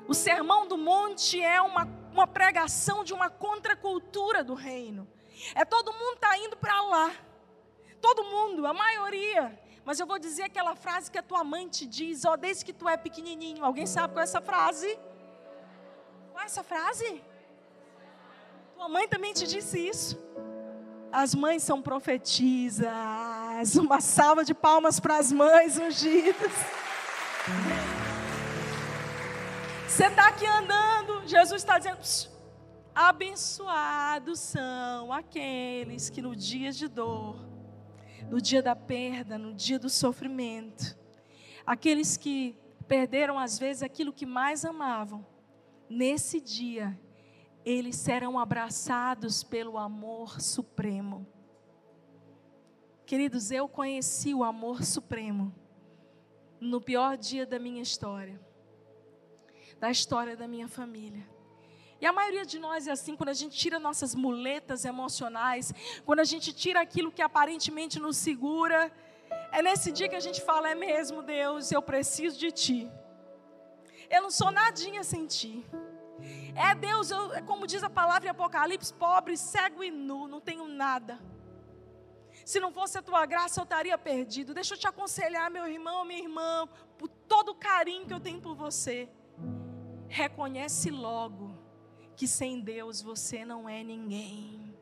O sermão do monte é uma, uma pregação de uma contracultura do reino. É todo mundo está indo para lá. Todo mundo, a maioria. Mas eu vou dizer aquela frase que a tua mãe te diz, ó, desde que tu é pequenininho. Alguém sabe qual é essa frase? Qual é essa frase? Tua mãe também te disse isso. As mães são profetisas. Uma salva de palmas para as mães ungidas. Você está aqui andando, Jesus está dizendo: abençoados são aqueles que no dia de dor, no dia da perda, no dia do sofrimento, aqueles que perderam às vezes aquilo que mais amavam, nesse dia, eles serão abraçados pelo amor supremo. Queridos, eu conheci o amor supremo no pior dia da minha história da história da minha família. E a maioria de nós é assim, quando a gente tira nossas muletas emocionais, quando a gente tira aquilo que aparentemente nos segura, é nesse dia que a gente fala: é mesmo, Deus, eu preciso de Ti. Eu não sou nadinha sem Ti. É Deus, eu, é como diz a palavra em Apocalipse: pobre, cego e nu, não tenho nada. Se não fosse a tua graça, eu estaria perdido. Deixa eu te aconselhar, meu irmão, minha irmã, por todo o carinho que eu tenho por você reconhece logo que sem Deus você não é ninguém.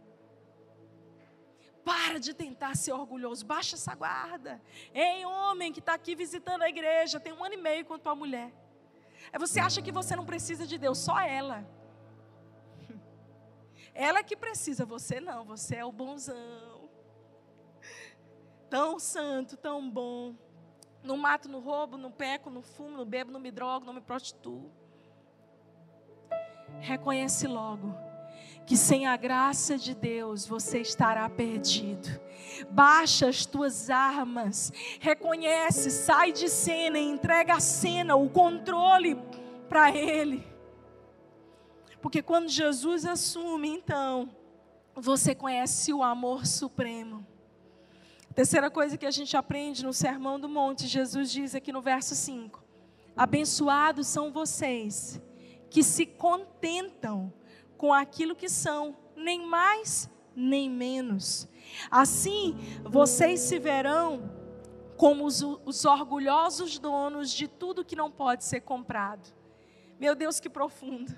Para de tentar ser orgulhoso, baixa essa guarda. Ei, homem que está aqui visitando a igreja, tem um ano e meio com tua mulher. É você acha que você não precisa de Deus, só ela. Ela que precisa, você não, você é o bonzão. Tão santo, tão bom. Não mato, não roubo, não peco, não fumo, não bebo, não me drogo, não me prostituo. Reconhece logo que sem a graça de Deus você estará perdido. Baixa as tuas armas, reconhece, sai de cena entrega a cena, o controle para Ele. Porque quando Jesus assume, então, você conhece o amor supremo. Terceira coisa que a gente aprende no Sermão do Monte, Jesus diz aqui no verso 5: Abençoados são vocês que se contentam com aquilo que são, nem mais nem menos. Assim, vocês se verão como os, os, orgulhosos donos de tudo que não pode ser comprado. Meu Deus, que profundo.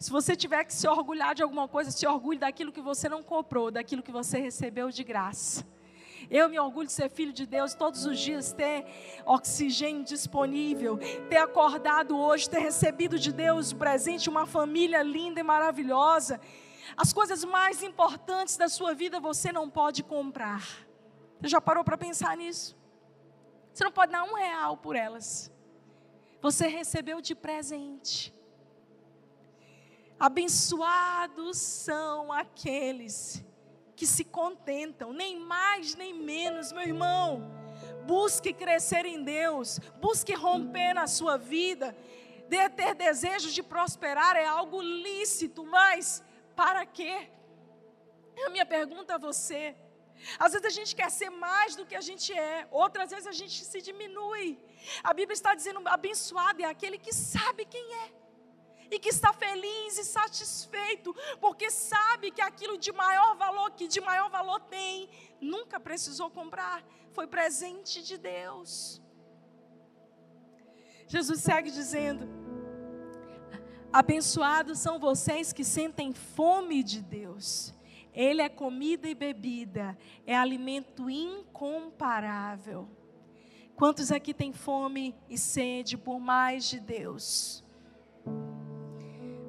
Se você tiver que se orgulhar de alguma coisa, se orgulhe daquilo que você não comprou, daquilo que você recebeu de graça. Eu me orgulho de ser filho de Deus todos os dias, ter oxigênio disponível, ter acordado hoje, ter recebido de Deus o presente, uma família linda e maravilhosa. As coisas mais importantes da sua vida você não pode comprar. Você já parou para pensar nisso? Você não pode dar um real por elas. Você recebeu de presente. Abençoados são aqueles que se contentam, nem mais nem menos, meu irmão. Busque crescer em Deus, busque romper na sua vida. De ter desejos de prosperar é algo lícito, mas para quê? A minha pergunta a você. Às vezes a gente quer ser mais do que a gente é, outras vezes a gente se diminui. A Bíblia está dizendo: abençoado é aquele que sabe quem é e que está feliz e satisfeito, porque sabe que aquilo de maior valor, que de maior valor tem, nunca precisou comprar, foi presente de Deus. Jesus segue dizendo: Abençoados são vocês que sentem fome de Deus. Ele é comida e bebida, é alimento incomparável. Quantos aqui têm fome e sede por mais de Deus?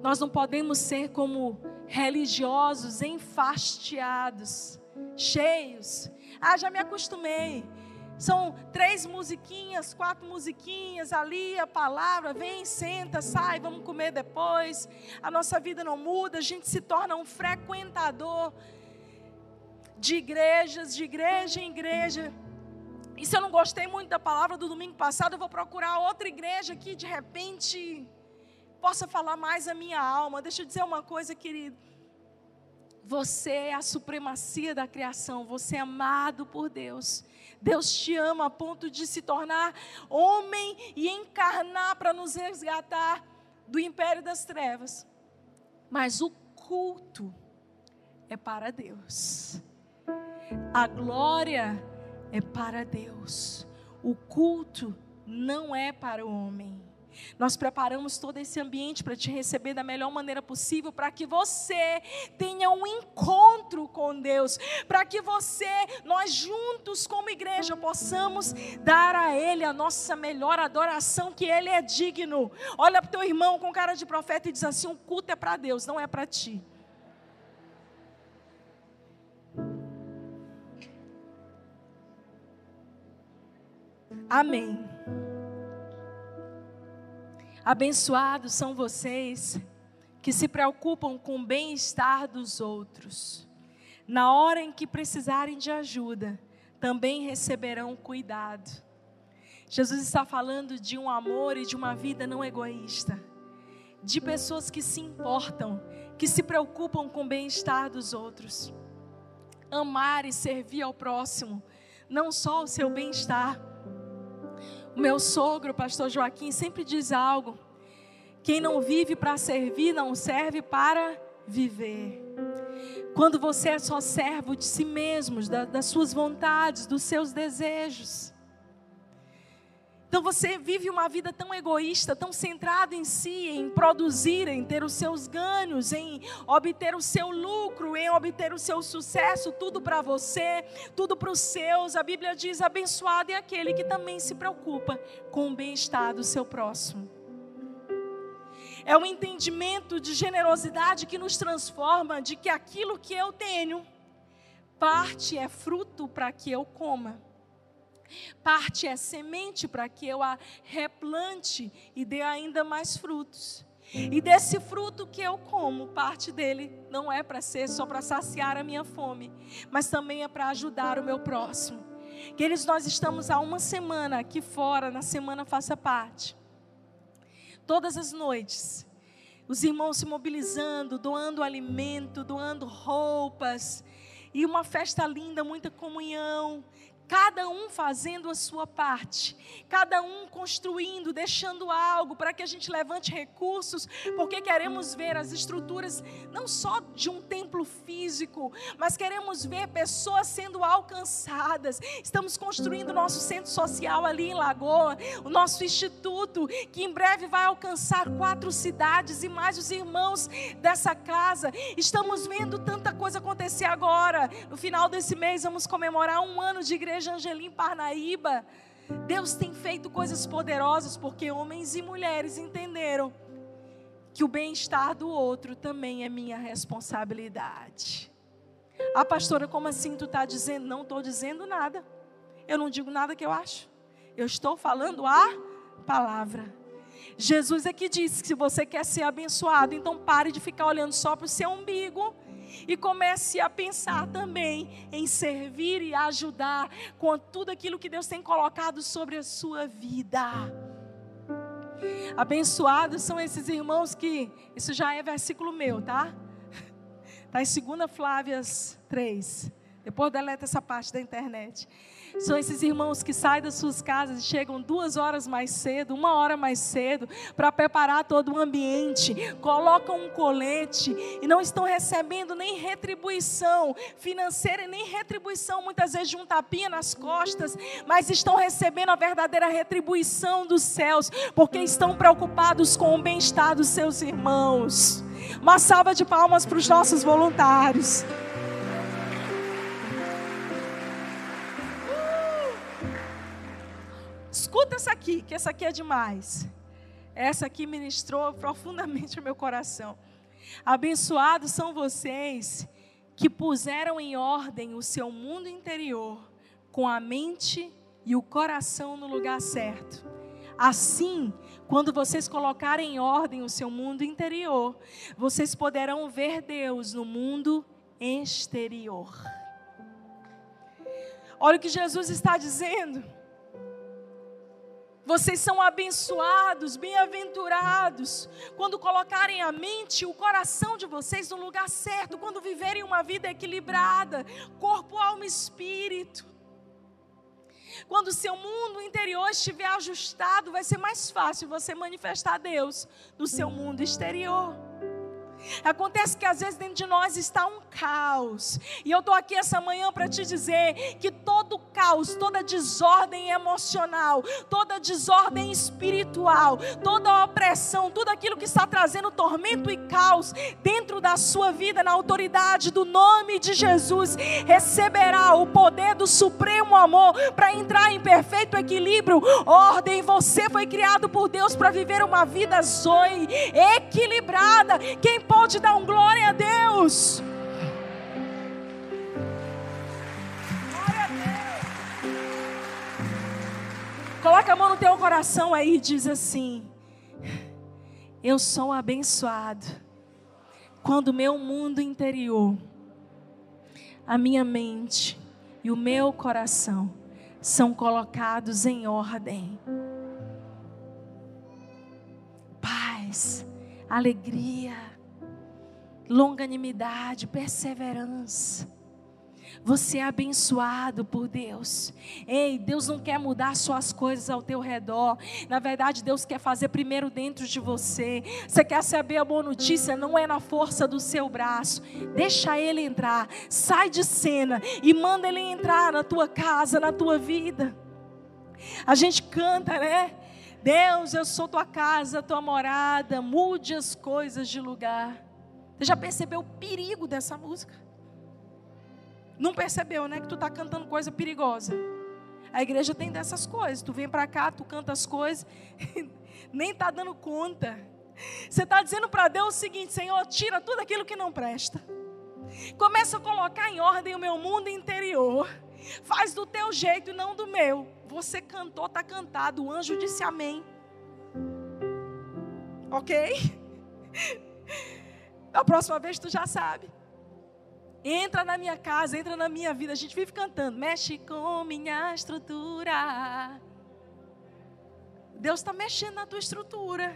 Nós não podemos ser como religiosos enfastiados, cheios. Ah, já me acostumei. São três musiquinhas, quatro musiquinhas ali, a palavra, vem, senta, sai, vamos comer depois. A nossa vida não muda, a gente se torna um frequentador de igrejas, de igreja em igreja. E se eu não gostei muito da palavra do domingo passado, eu vou procurar outra igreja que de repente possa falar mais a minha alma. Deixa eu dizer uma coisa, querido. Você é a supremacia da criação, você é amado por Deus. Deus te ama a ponto de se tornar homem e encarnar para nos resgatar do império das trevas. Mas o culto é para Deus. A glória é para Deus. O culto não é para o homem. Nós preparamos todo esse ambiente para te receber da melhor maneira possível, para que você tenha um encontro com Deus, para que você, nós juntos como igreja, possamos dar a Ele a nossa melhor adoração, que Ele é digno. Olha para o teu irmão com cara de profeta e diz assim: o culto é para Deus, não é para ti. Amém. Abençoados são vocês que se preocupam com o bem-estar dos outros. Na hora em que precisarem de ajuda, também receberão cuidado. Jesus está falando de um amor e de uma vida não egoísta, de pessoas que se importam, que se preocupam com o bem-estar dos outros. Amar e servir ao próximo, não só o seu bem-estar, o meu sogro, o pastor Joaquim, sempre diz algo: quem não vive para servir, não serve para viver. Quando você é só servo de si mesmo, das suas vontades, dos seus desejos. Então você vive uma vida tão egoísta, tão centrado em si, em produzir, em ter os seus ganhos, em obter o seu lucro, em obter o seu sucesso, tudo para você, tudo para os seus. A Bíblia diz: abençoado é aquele que também se preocupa com o bem-estar do seu próximo. É o entendimento de generosidade que nos transforma de que aquilo que eu tenho, parte é fruto para que eu coma. Parte é semente para que eu a replante e dê ainda mais frutos. E desse fruto que eu como, parte dele não é para ser só para saciar a minha fome, mas também é para ajudar o meu próximo. Queridos, nós estamos há uma semana aqui fora, na semana faça parte. Todas as noites, os irmãos se mobilizando, doando alimento, doando roupas, e uma festa linda, muita comunhão, cada um fazendo a sua parte, cada um construindo, deixando algo para que a gente levante recursos, porque queremos ver as estruturas não só de um templo físico, mas queremos ver pessoas sendo alcançadas. Estamos construindo o nosso centro social ali em Lagoa, o nosso instituto, que em breve vai alcançar quatro cidades e mais os irmãos dessa casa. Estamos vendo tanta coisa acontecer agora. No final desse mês vamos comemorar um ano de igreja Igreja Angelim Parnaíba. Deus tem feito coisas poderosas porque homens e mulheres entenderam que o bem-estar do outro também é minha responsabilidade. Ah, pastora, como assim tu está dizendo? Não estou dizendo nada. Eu não digo nada que eu acho. Eu estou falando a palavra. Jesus é que disse que se você quer ser abençoado, então pare de ficar olhando só para o seu umbigo e comece a pensar também em servir e ajudar com tudo aquilo que Deus tem colocado sobre a sua vida. Abençoados são esses irmãos que, isso já é versículo meu, tá? Está em 2 Flávias 3. Depois deleta essa parte da internet. São esses irmãos que saem das suas casas e chegam duas horas mais cedo, uma hora mais cedo, para preparar todo o ambiente, colocam um colete e não estão recebendo nem retribuição financeira nem retribuição, muitas vezes de um tapinha nas costas, mas estão recebendo a verdadeira retribuição dos céus, porque estão preocupados com o bem-estar dos seus irmãos. Uma salva de palmas para os nossos voluntários. Escuta essa aqui, que essa aqui é demais. Essa aqui ministrou profundamente o meu coração. Abençoados são vocês que puseram em ordem o seu mundo interior com a mente e o coração no lugar certo. Assim, quando vocês colocarem em ordem o seu mundo interior, vocês poderão ver Deus no mundo exterior. Olha o que Jesus está dizendo. Vocês são abençoados, bem-aventurados, quando colocarem a mente e o coração de vocês no lugar certo, quando viverem uma vida equilibrada, corpo, alma e espírito. Quando o seu mundo interior estiver ajustado, vai ser mais fácil você manifestar Deus no seu mundo exterior. Acontece que às vezes dentro de nós está um caos. E eu estou aqui essa manhã para te dizer que todo caos, toda desordem emocional, toda desordem espiritual, toda opressão, tudo aquilo que está trazendo tormento e caos dentro da sua vida, na autoridade do nome de Jesus, receberá o poder do supremo amor para entrar em perfeito equilíbrio, ordem. Você foi criado por Deus para viver uma vida zoe, equilibrada. Quem pode dar um glória a Deus? Glória a Deus. Coloca a mão no teu coração aí e diz assim: Eu sou abençoado quando meu mundo interior, a minha mente e o meu coração são colocados em ordem. Paz, alegria, longanimidade, perseverança. Você é abençoado por Deus. Ei, Deus não quer mudar só as coisas ao teu redor. Na verdade, Deus quer fazer primeiro dentro de você. Você quer saber a boa notícia? Não é na força do seu braço. Deixa Ele entrar. Sai de cena e manda Ele entrar na tua casa, na tua vida. A gente canta, né? Deus, eu sou tua casa, tua morada, mude as coisas de lugar. Você já percebeu o perigo dessa música? Não percebeu, né? Que tu está cantando coisa perigosa. A igreja tem dessas coisas. Tu vem para cá, tu canta as coisas, nem está dando conta. Você está dizendo para Deus o seguinte: Senhor, tira tudo aquilo que não presta. Começa a colocar em ordem o meu mundo interior. Faz do teu jeito e não do meu. Você cantou, está cantado. O anjo disse amém. Ok? Da próxima vez tu já sabe. Entra na minha casa, entra na minha vida. A gente vive cantando. Mexe com minha estrutura. Deus está mexendo na tua estrutura.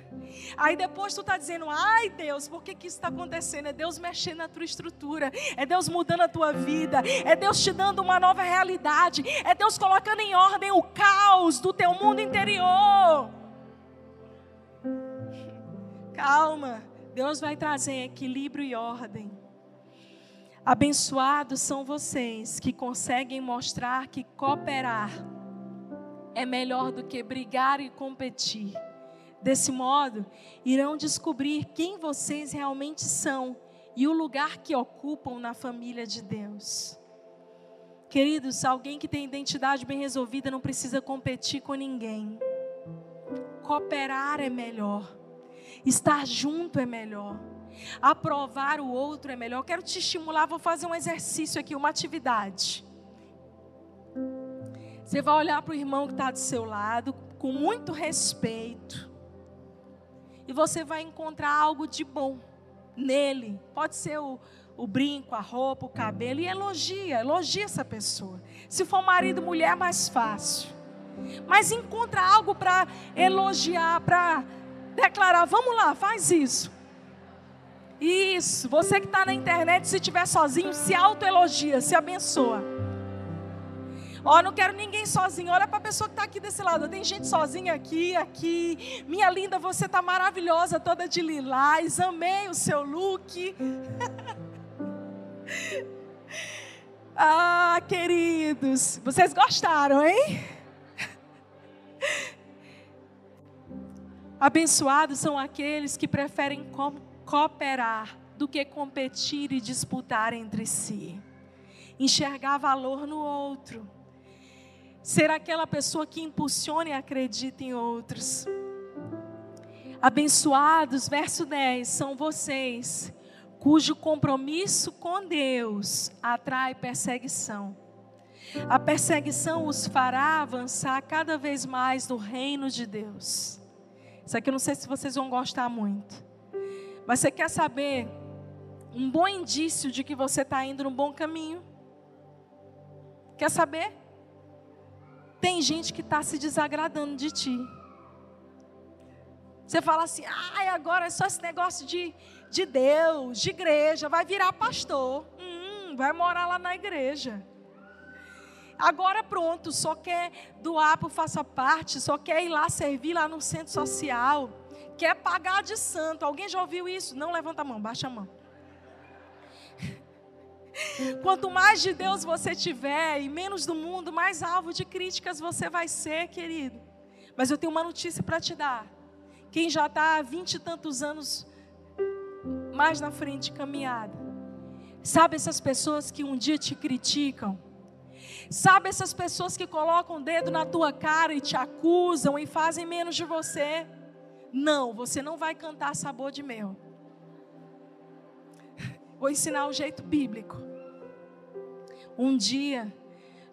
Aí depois tu está dizendo, ai Deus, por que, que isso está acontecendo? É Deus mexendo na tua estrutura, é Deus mudando a tua vida, é Deus te dando uma nova realidade, é Deus colocando em ordem o caos do teu mundo interior. Calma, Deus vai trazer equilíbrio e ordem. Abençoados são vocês que conseguem mostrar que cooperar é melhor do que brigar e competir. Desse modo, irão descobrir quem vocês realmente são e o lugar que ocupam na família de Deus. Queridos, alguém que tem identidade bem resolvida não precisa competir com ninguém. Cooperar é melhor. Estar junto é melhor. Aprovar o outro é melhor. Eu quero te estimular, vou fazer um exercício aqui, uma atividade. Você vai olhar para o irmão que está do seu lado com muito respeito. E você vai encontrar algo de bom nele. Pode ser o, o brinco, a roupa, o cabelo. E elogia, elogia essa pessoa. Se for marido, mulher, é mais fácil. Mas encontra algo para elogiar, para declarar: vamos lá, faz isso. Isso, você que está na internet, se estiver sozinho, se autoelogia, se abençoa. Ó, oh, não quero ninguém sozinho. Olha para a pessoa que está aqui desse lado. Tem gente sozinha aqui, aqui. Minha linda, você está maravilhosa, toda de lilás. Amei o seu look. ah, queridos, vocês gostaram, hein? Abençoados são aqueles que preferem co cooperar do que competir e disputar entre si. Enxergar valor no outro ser aquela pessoa que impulsiona e acredita em outros. Abençoados, verso 10, são vocês cujo compromisso com Deus atrai perseguição. A perseguição os fará avançar cada vez mais no reino de Deus. Isso aqui eu não sei se vocês vão gostar muito. Mas você quer saber um bom indício de que você está indo no bom caminho? Quer saber? Tem gente que está se desagradando de ti. Você fala assim, ai, agora é só esse negócio de, de Deus, de igreja, vai virar pastor. Hum, vai morar lá na igreja. Agora pronto, só quer doar para faça parte, só quer ir lá servir lá no centro social, quer pagar de santo. Alguém já ouviu isso? Não levanta a mão, baixa a mão. Quanto mais de Deus você tiver e menos do mundo, mais alvo de críticas você vai ser, querido. Mas eu tenho uma notícia para te dar. Quem já está há vinte e tantos anos mais na frente caminhada, sabe essas pessoas que um dia te criticam? Sabe essas pessoas que colocam o dedo na tua cara e te acusam e fazem menos de você? Não, você não vai cantar sabor de mel. Vou ensinar o jeito bíblico. Um dia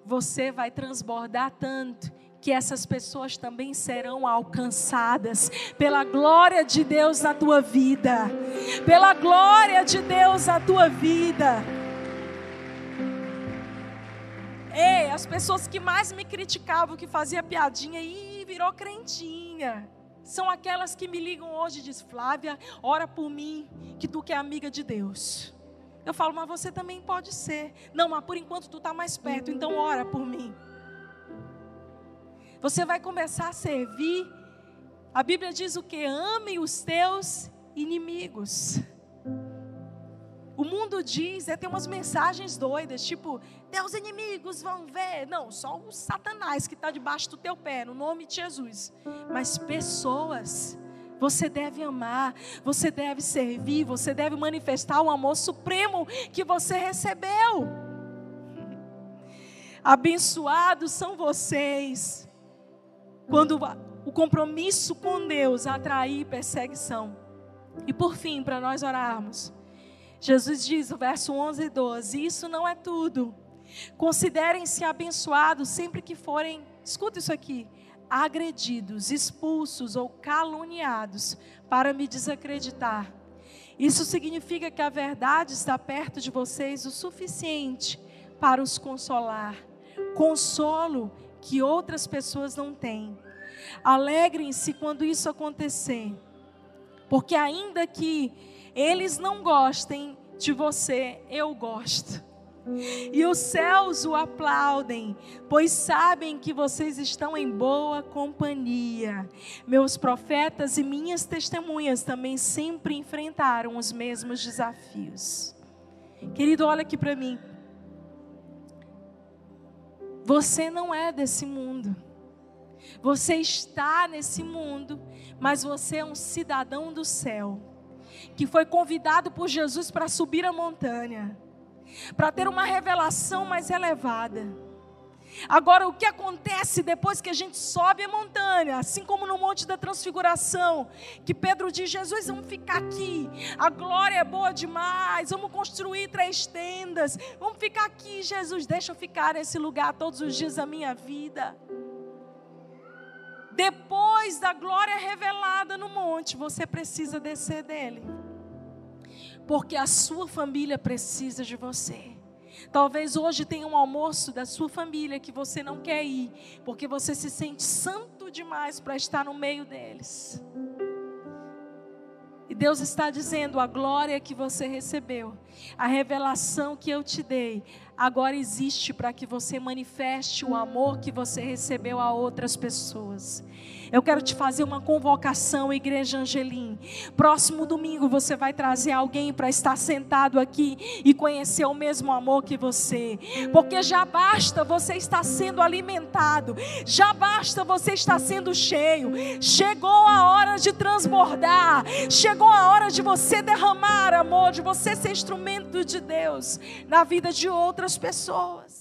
você vai transbordar tanto que essas pessoas também serão alcançadas pela glória de Deus na tua vida. Pela glória de Deus na tua vida. Ei, as pessoas que mais me criticavam, que fazia piadinha e virou crentinha. São aquelas que me ligam hoje e dizem, Flávia, ora por mim, que tu que é amiga de Deus. Eu falo, mas você também pode ser. Não, mas por enquanto tu está mais perto, então ora por mim. Você vai começar a servir. A Bíblia diz o que? Ame os teus inimigos. O mundo diz, é, tem umas mensagens doidas, tipo, teus inimigos vão ver. Não, só o Satanás que está debaixo do teu pé, no nome de Jesus. Mas pessoas, você deve amar, você deve servir, você deve manifestar o amor supremo que você recebeu. Abençoados são vocês, quando o compromisso com Deus atrair perseguição. E por fim, para nós orarmos. Jesus diz, o verso 11 e 12: Isso não é tudo. Considerem-se abençoados sempre que forem, escuta isso aqui, agredidos, expulsos ou caluniados para me desacreditar. Isso significa que a verdade está perto de vocês o suficiente para os consolar. Consolo que outras pessoas não têm. Alegrem-se quando isso acontecer, porque ainda que eles não gostem de você, eu gosto. E os céus o aplaudem, pois sabem que vocês estão em boa companhia. Meus profetas e minhas testemunhas também sempre enfrentaram os mesmos desafios. Querido, olha aqui para mim. Você não é desse mundo. Você está nesse mundo, mas você é um cidadão do céu que foi convidado por Jesus para subir a montanha, para ter uma revelação mais elevada. Agora, o que acontece depois que a gente sobe a montanha, assim como no Monte da Transfiguração, que Pedro diz: Jesus, vamos ficar aqui, a glória é boa demais, vamos construir três tendas, vamos ficar aqui, Jesus, deixa eu ficar nesse lugar todos os dias da minha vida. Depois da glória revelada no monte, você precisa descer dele. Porque a sua família precisa de você. Talvez hoje tenha um almoço da sua família que você não quer ir, porque você se sente santo demais para estar no meio deles. E Deus está dizendo: a glória que você recebeu, a revelação que eu te dei, agora existe para que você manifeste o amor que você recebeu a outras pessoas. Eu quero te fazer uma convocação, Igreja Angelim. Próximo domingo você vai trazer alguém para estar sentado aqui e conhecer o mesmo amor que você. Porque já basta você estar sendo alimentado, já basta você estar sendo cheio. Chegou a hora de transbordar, chegou a hora de você derramar amor, de você ser instrumento de Deus na vida de outras pessoas.